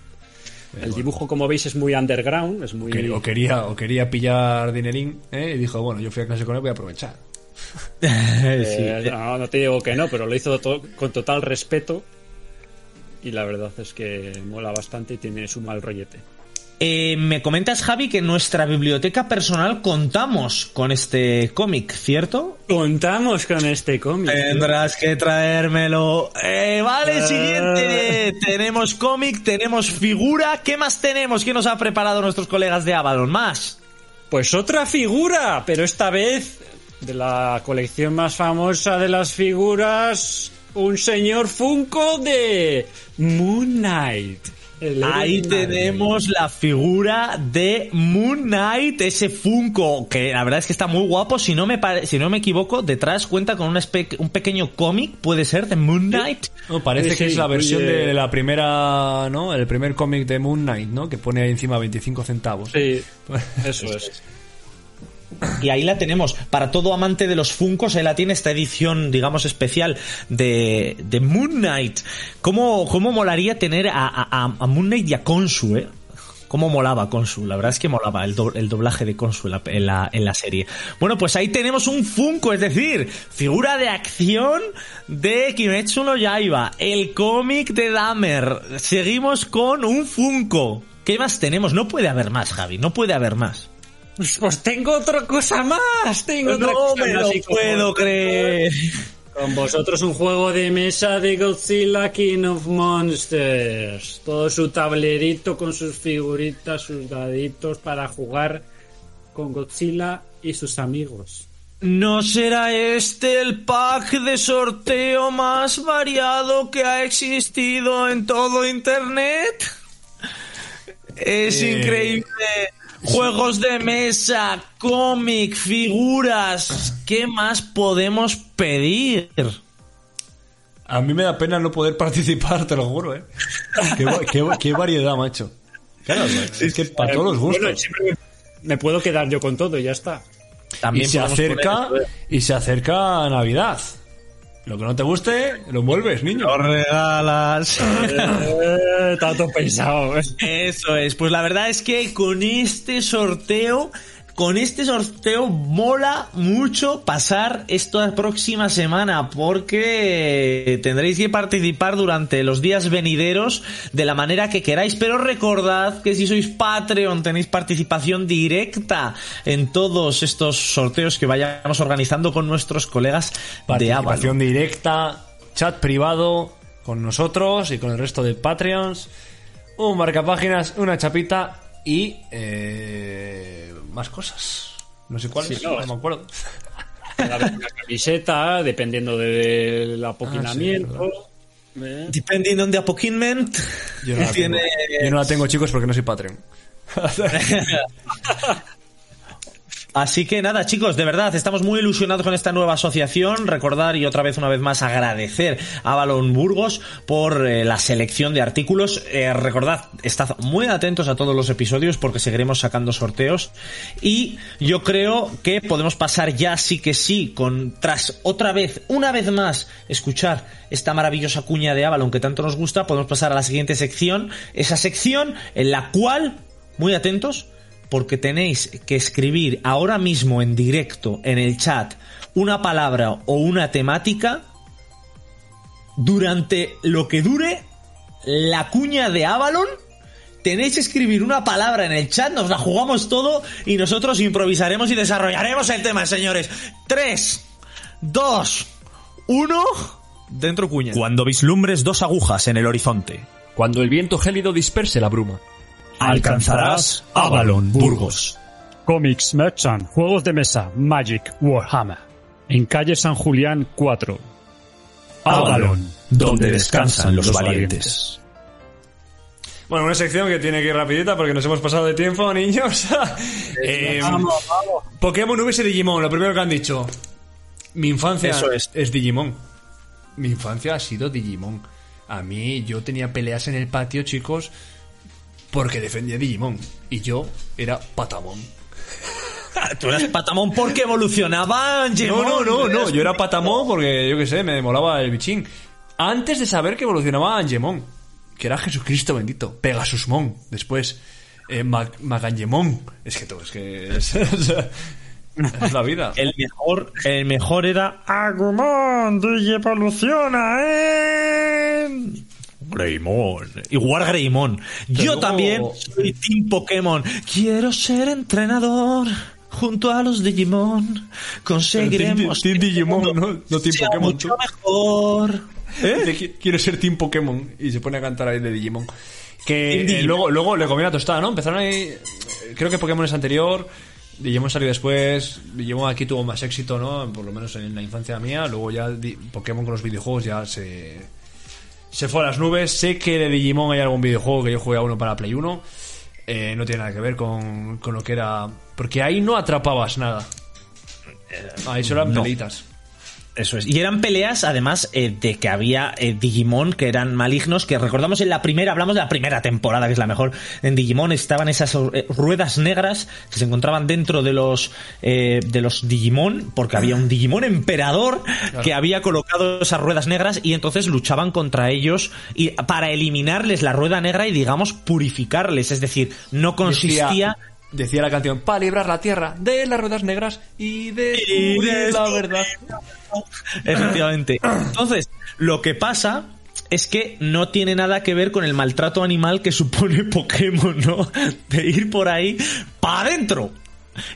El dibujo, como veis, es muy underground, es muy... O, quería, o quería pillar dinerín ¿eh? y dijo, bueno, yo fui a clase con él, voy a aprovechar. Eh, no, no te digo que no, pero lo hizo con total respeto y la verdad es que mola bastante y tiene su mal rollete. Eh, me comentas, Javi, que en nuestra biblioteca personal contamos con este cómic, ¿cierto? Contamos con este cómic. Tendrás que traérmelo. Eh, vale, Eh. siguiente. tenemos cómic, tenemos figura. ¿Qué más tenemos? ¿Qué nos ha preparado nuestros colegas de Avalon? ¿Más? Pues otra figura, pero esta vez de la colección más famosa de las figuras, un señor Funko de Moon Knight. Ahí tenemos la figura de Moon Knight, ese Funko, que la verdad es que está muy guapo. Si no me, pare- si no me equivoco, detrás cuenta con espe- un pequeño cómic, puede ser, de Moon Knight. No, parece Sí, que sí, es la versión de la primera, ¿no? El primer cómic de Moon Knight, ¿no? Que pone ahí encima 25 centavos. Sí, eso es. Y ahí la tenemos. Para todo amante de los Funcos, ahí la tiene esta edición, digamos, especial de, de Moon Knight. ¿Cómo, ¿Cómo molaría tener a, a, a Moon Knight y a Konsu, eh? Cómo molaba Consul, la verdad es que molaba el, do- el doblaje de Consul en la, en la serie. Bueno, pues ahí tenemos un Funko, es decir, figura de acción de Kimetsu no Yaiba, el cómic de Dahmer. Seguimos con un Funko. ¿Qué más tenemos? No puede haber más, Javi, no puede haber más. Pues, pues tengo otra cosa más. Tengo otra No cosa me más, lo puedo creer. Con vosotros un juego de mesa de Godzilla King of Monsters. Todo su tablerito con sus figuritas, sus daditos para jugar con Godzilla y sus amigos. ¿No será este el pack de sorteo más variado que ha existido en todo Internet? Es Eh, increíble. Juegos de mesa, cómic, figuras. ¿Qué más podemos pedir? A mí me da pena no poder participar, te lo juro, ¿eh? Qué, va- qué va- qué variedad, macho. Claro, es que para todos los gustos. Bueno, siempre me, puedo quedar yo con todo y ya está. y También se podemos acerca poner- y se acerca a Navidad. Lo que no te guste, lo envuelves, niño. Lo regalas. Eh, tanto pensado. Eso es, pues la verdad es que con este sorteo, con este sorteo mola mucho pasar esta próxima semana porque tendréis que participar durante los días venideros de la manera que queráis, pero recordad que si sois Patreon tenéis participación directa en todos estos sorteos que vayamos organizando con nuestros colegas de Avalon. Participación directa, chat privado con nosotros y con el resto de Patreons. Un marcapáginas, una chapita y eh, más cosas. No sé cuáles, Sí, no, no, me acuerdo. Una camiseta, dependiendo del apoquinamiento. Eh, Depending on the appointment, Yo no, la tengo. tiene- Yo no la tengo, chicos, porque no soy Patreon. Así que nada, chicos, de verdad, estamos muy ilusionados con esta nueva asociación. Recordar y otra vez, una vez más, agradecer a Balón Burgos por eh, la selección de artículos. Eh, recordad, estad muy atentos a todos los episodios porque seguiremos sacando sorteos. Y yo creo que podemos pasar ya sí que sí, con tras otra vez, una vez más, escuchar esta maravillosa cuña de Avalon que tanto nos gusta, podemos pasar a la siguiente sección. Esa sección en la cual, muy atentos, porque tenéis que escribir ahora mismo en directo en el chat una palabra o una temática durante lo que dure la cuña de Avalon. Tenéis que escribir una palabra en el chat, nos la jugamos todo y nosotros improvisaremos y desarrollaremos el tema, señores. 3, 2, 1. Dentro cuña. Cuando vislumbres dos agujas en el horizonte, Cuando el viento gélido disperse la bruma. Alcanzarás Avalon Burgos. Comics, Merchant, juegos de mesa, Magic, Warhammer. En calle San Julián 4. Avalon, donde descansan los valientes. Bueno, una sección que tiene que ir rapidita porque nos hemos pasado de tiempo, niños. Eh, Pokémon vs Digimon, lo primero que han dicho. Mi infancia Eso es. Digimon. Mi infancia ha sido Digimon. A mí yo tenía peleas en el patio, chicos, porque defendía Digimon. Y yo era Patamon. Tú eras patamón porque evolucionaba No, Angemon. no, no, no. Eras Yo era Patamon porque, yo qué sé, me molaba el bichín. Antes de saber que evolucionaba Angemon, que era Jesucristo bendito. Pegasusmon. Después, eh, Mag- Magangemon. Es que todo, es que es, es la vida. El mejor, el mejor era Agumon, evoluciona en Greymon. Igual Greymon. Yo luego- también soy Team Pokémon. Quiero ser entrenador. Junto a los Digimon conseguiremos Team- Digimon, ¿no? No Team sea Pokémon, mucho mejor. Qui- Quiero ser Team Pokémon. Y se pone a cantar ahí de Digimon. Que eh, luego, luego le comí la tostada, ¿no? Empezaron ahí. eh, Creo que Pokémon es anterior. Digimon salió después. Digimon aquí tuvo más éxito, ¿no? Por lo menos en la infancia mía. Luego ya Pokémon con los videojuegos ya se. Se fue a las nubes. Sé que de Digimon hay algún videojuego que yo jugué a uno para Play 1. Eh, no tiene nada que ver con, con lo que era. Porque ahí no atrapabas nada. Ahí solo eran No. peleitas. Eso es. Y eran peleas, además, eh, de que había eh, Digimon que eran malignos, que recordamos en la primera, hablamos de la primera temporada, que es la mejor. En Digimon estaban esas eh, ruedas negras que se encontraban dentro de los eh, de los Digimon, porque había un Digimon emperador que había colocado esas ruedas negras y entonces luchaban contra ellos y para eliminarles la rueda negra y digamos purificarles, es decir, no consistía Decía, decía la canción, para librar la tierra de las ruedas negras y de, la verdad. Efectivamente. Entonces, lo que pasa es que no tiene nada que ver con el maltrato animal que supone Pokémon, ¿no? De ir por ahí para adentro.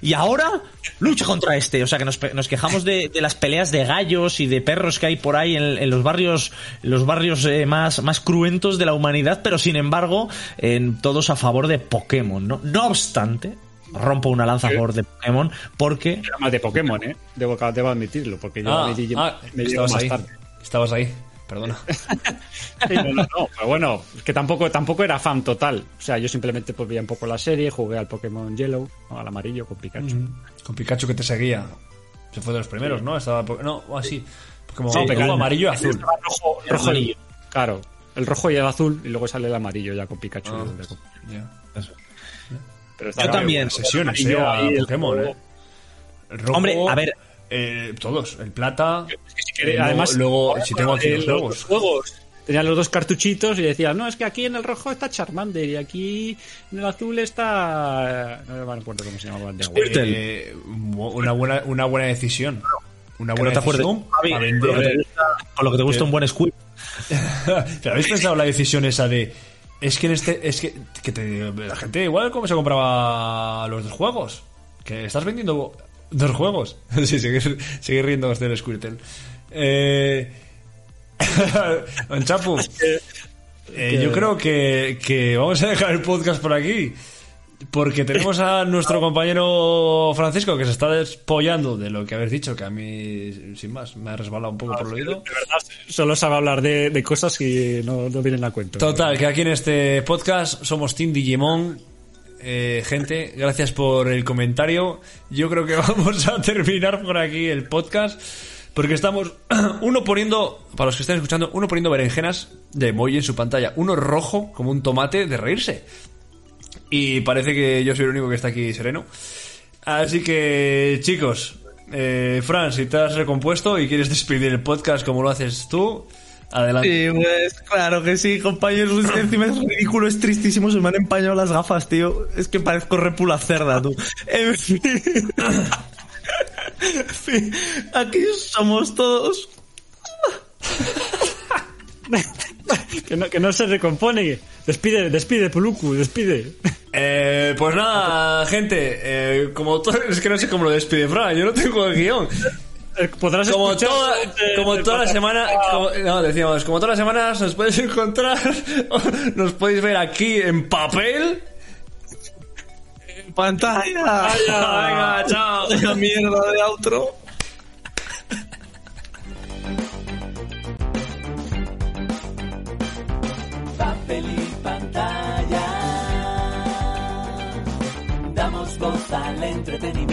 Y ahora lucha contra este. O sea que nos, nos quejamos de, de las peleas de gallos y de perros que hay por ahí en, en los barrios, los barrios eh, más, más cruentos de la humanidad, pero sin embargo, en todos a favor de Pokémon, ¿no? No obstante, rompo una lanza a favor de Pokémon porque Era más de Pokémon, ¿eh? Debo, debo admitirlo, porque yo Ah, Digimon ah, me más ahí. tarde. Estabas ahí, perdona. Sí, no, no, no, pero bueno, es que tampoco, tampoco era fan total. O sea, yo simplemente pues, veía un poco la serie, jugué al Pokémon Yellow, ¿no? al amarillo con Pikachu. Con Pikachu que te seguía. Se fue de los primeros, ¿no? Estaba, no, o así. Como Sí, Pikachu. amarillo y azul. Rojo, El amarillo. Claro, el rojo y el azul, y luego sale el amarillo ya con Pikachu. Ah, Ya. Pero Yo también. Sesiones, eh, a el Pokémon, rojo. eh. El rojo, Hombre, a ver. Eh, todos. El plata. si quiere- luego- además, luego, si tengo aquí eh, los los juegos. Tenían los dos cartuchitos y decían, no, es que aquí en el rojo está Charmander y aquí en el azul está... No me acuerdo cómo se llamaba. Eh, una, buena, una buena decisión. Una buena no decisión. Con lo te vender. gusta- con lo que te gusta un buen squid. ¿Pero habéis pensado la decisión esa de es que en este es que, que te- la gente igual como se compraba los dos juegos que estás vendiendo dos juegos sí seguir, seguir riendo del Squirtle eh, Don Chapu eh, yo creo que, que vamos a dejar el podcast por aquí porque tenemos a nuestro compañero Francisco que se está despollando de lo que habéis dicho, que a mí, sin más, me ha resbalado un poco por el oído. De verdad, solo sabe hablar de, de cosas que no, no vienen a cuento. Total, que aquí en este podcast somos Team Digimon. Eh, gente, gracias por el comentario. Yo creo que vamos a terminar por aquí el podcast. Porque estamos, uno poniendo, para los que estén escuchando, uno poniendo berenjenas de emoji en su pantalla. Uno rojo, como un tomate, de reírse. Y parece que yo soy el único que está aquí sereno. Así que, chicos, eh, Fran, si te has recompuesto y quieres despedir el podcast como lo haces tú, adelante. Sí, pues claro que sí, compañeros. Es que encima es ridículo, es tristísimo. Se me han empañado las gafas, tío. Es que parezco repula cerda, tú. En fin. En fin, Aquí somos todos. que, no, que no se recompone. Despide, despide, Puluku, despide. Eh, pues nada, gente, eh, como todo, es que no sé cómo lo despide Fran, yo no tengo el guion. Eh, Podrás Como escuchar toda, de- como de- toda la semana, como- no, decíamos, como todas las semanas nos podéis encontrar, nos podéis ver aquí en papel. Pantalla. Venga, chao. Vaya mierda de outro. papel y pantalla. Damos voz al entretenimiento.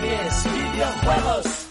Series, videojuegos.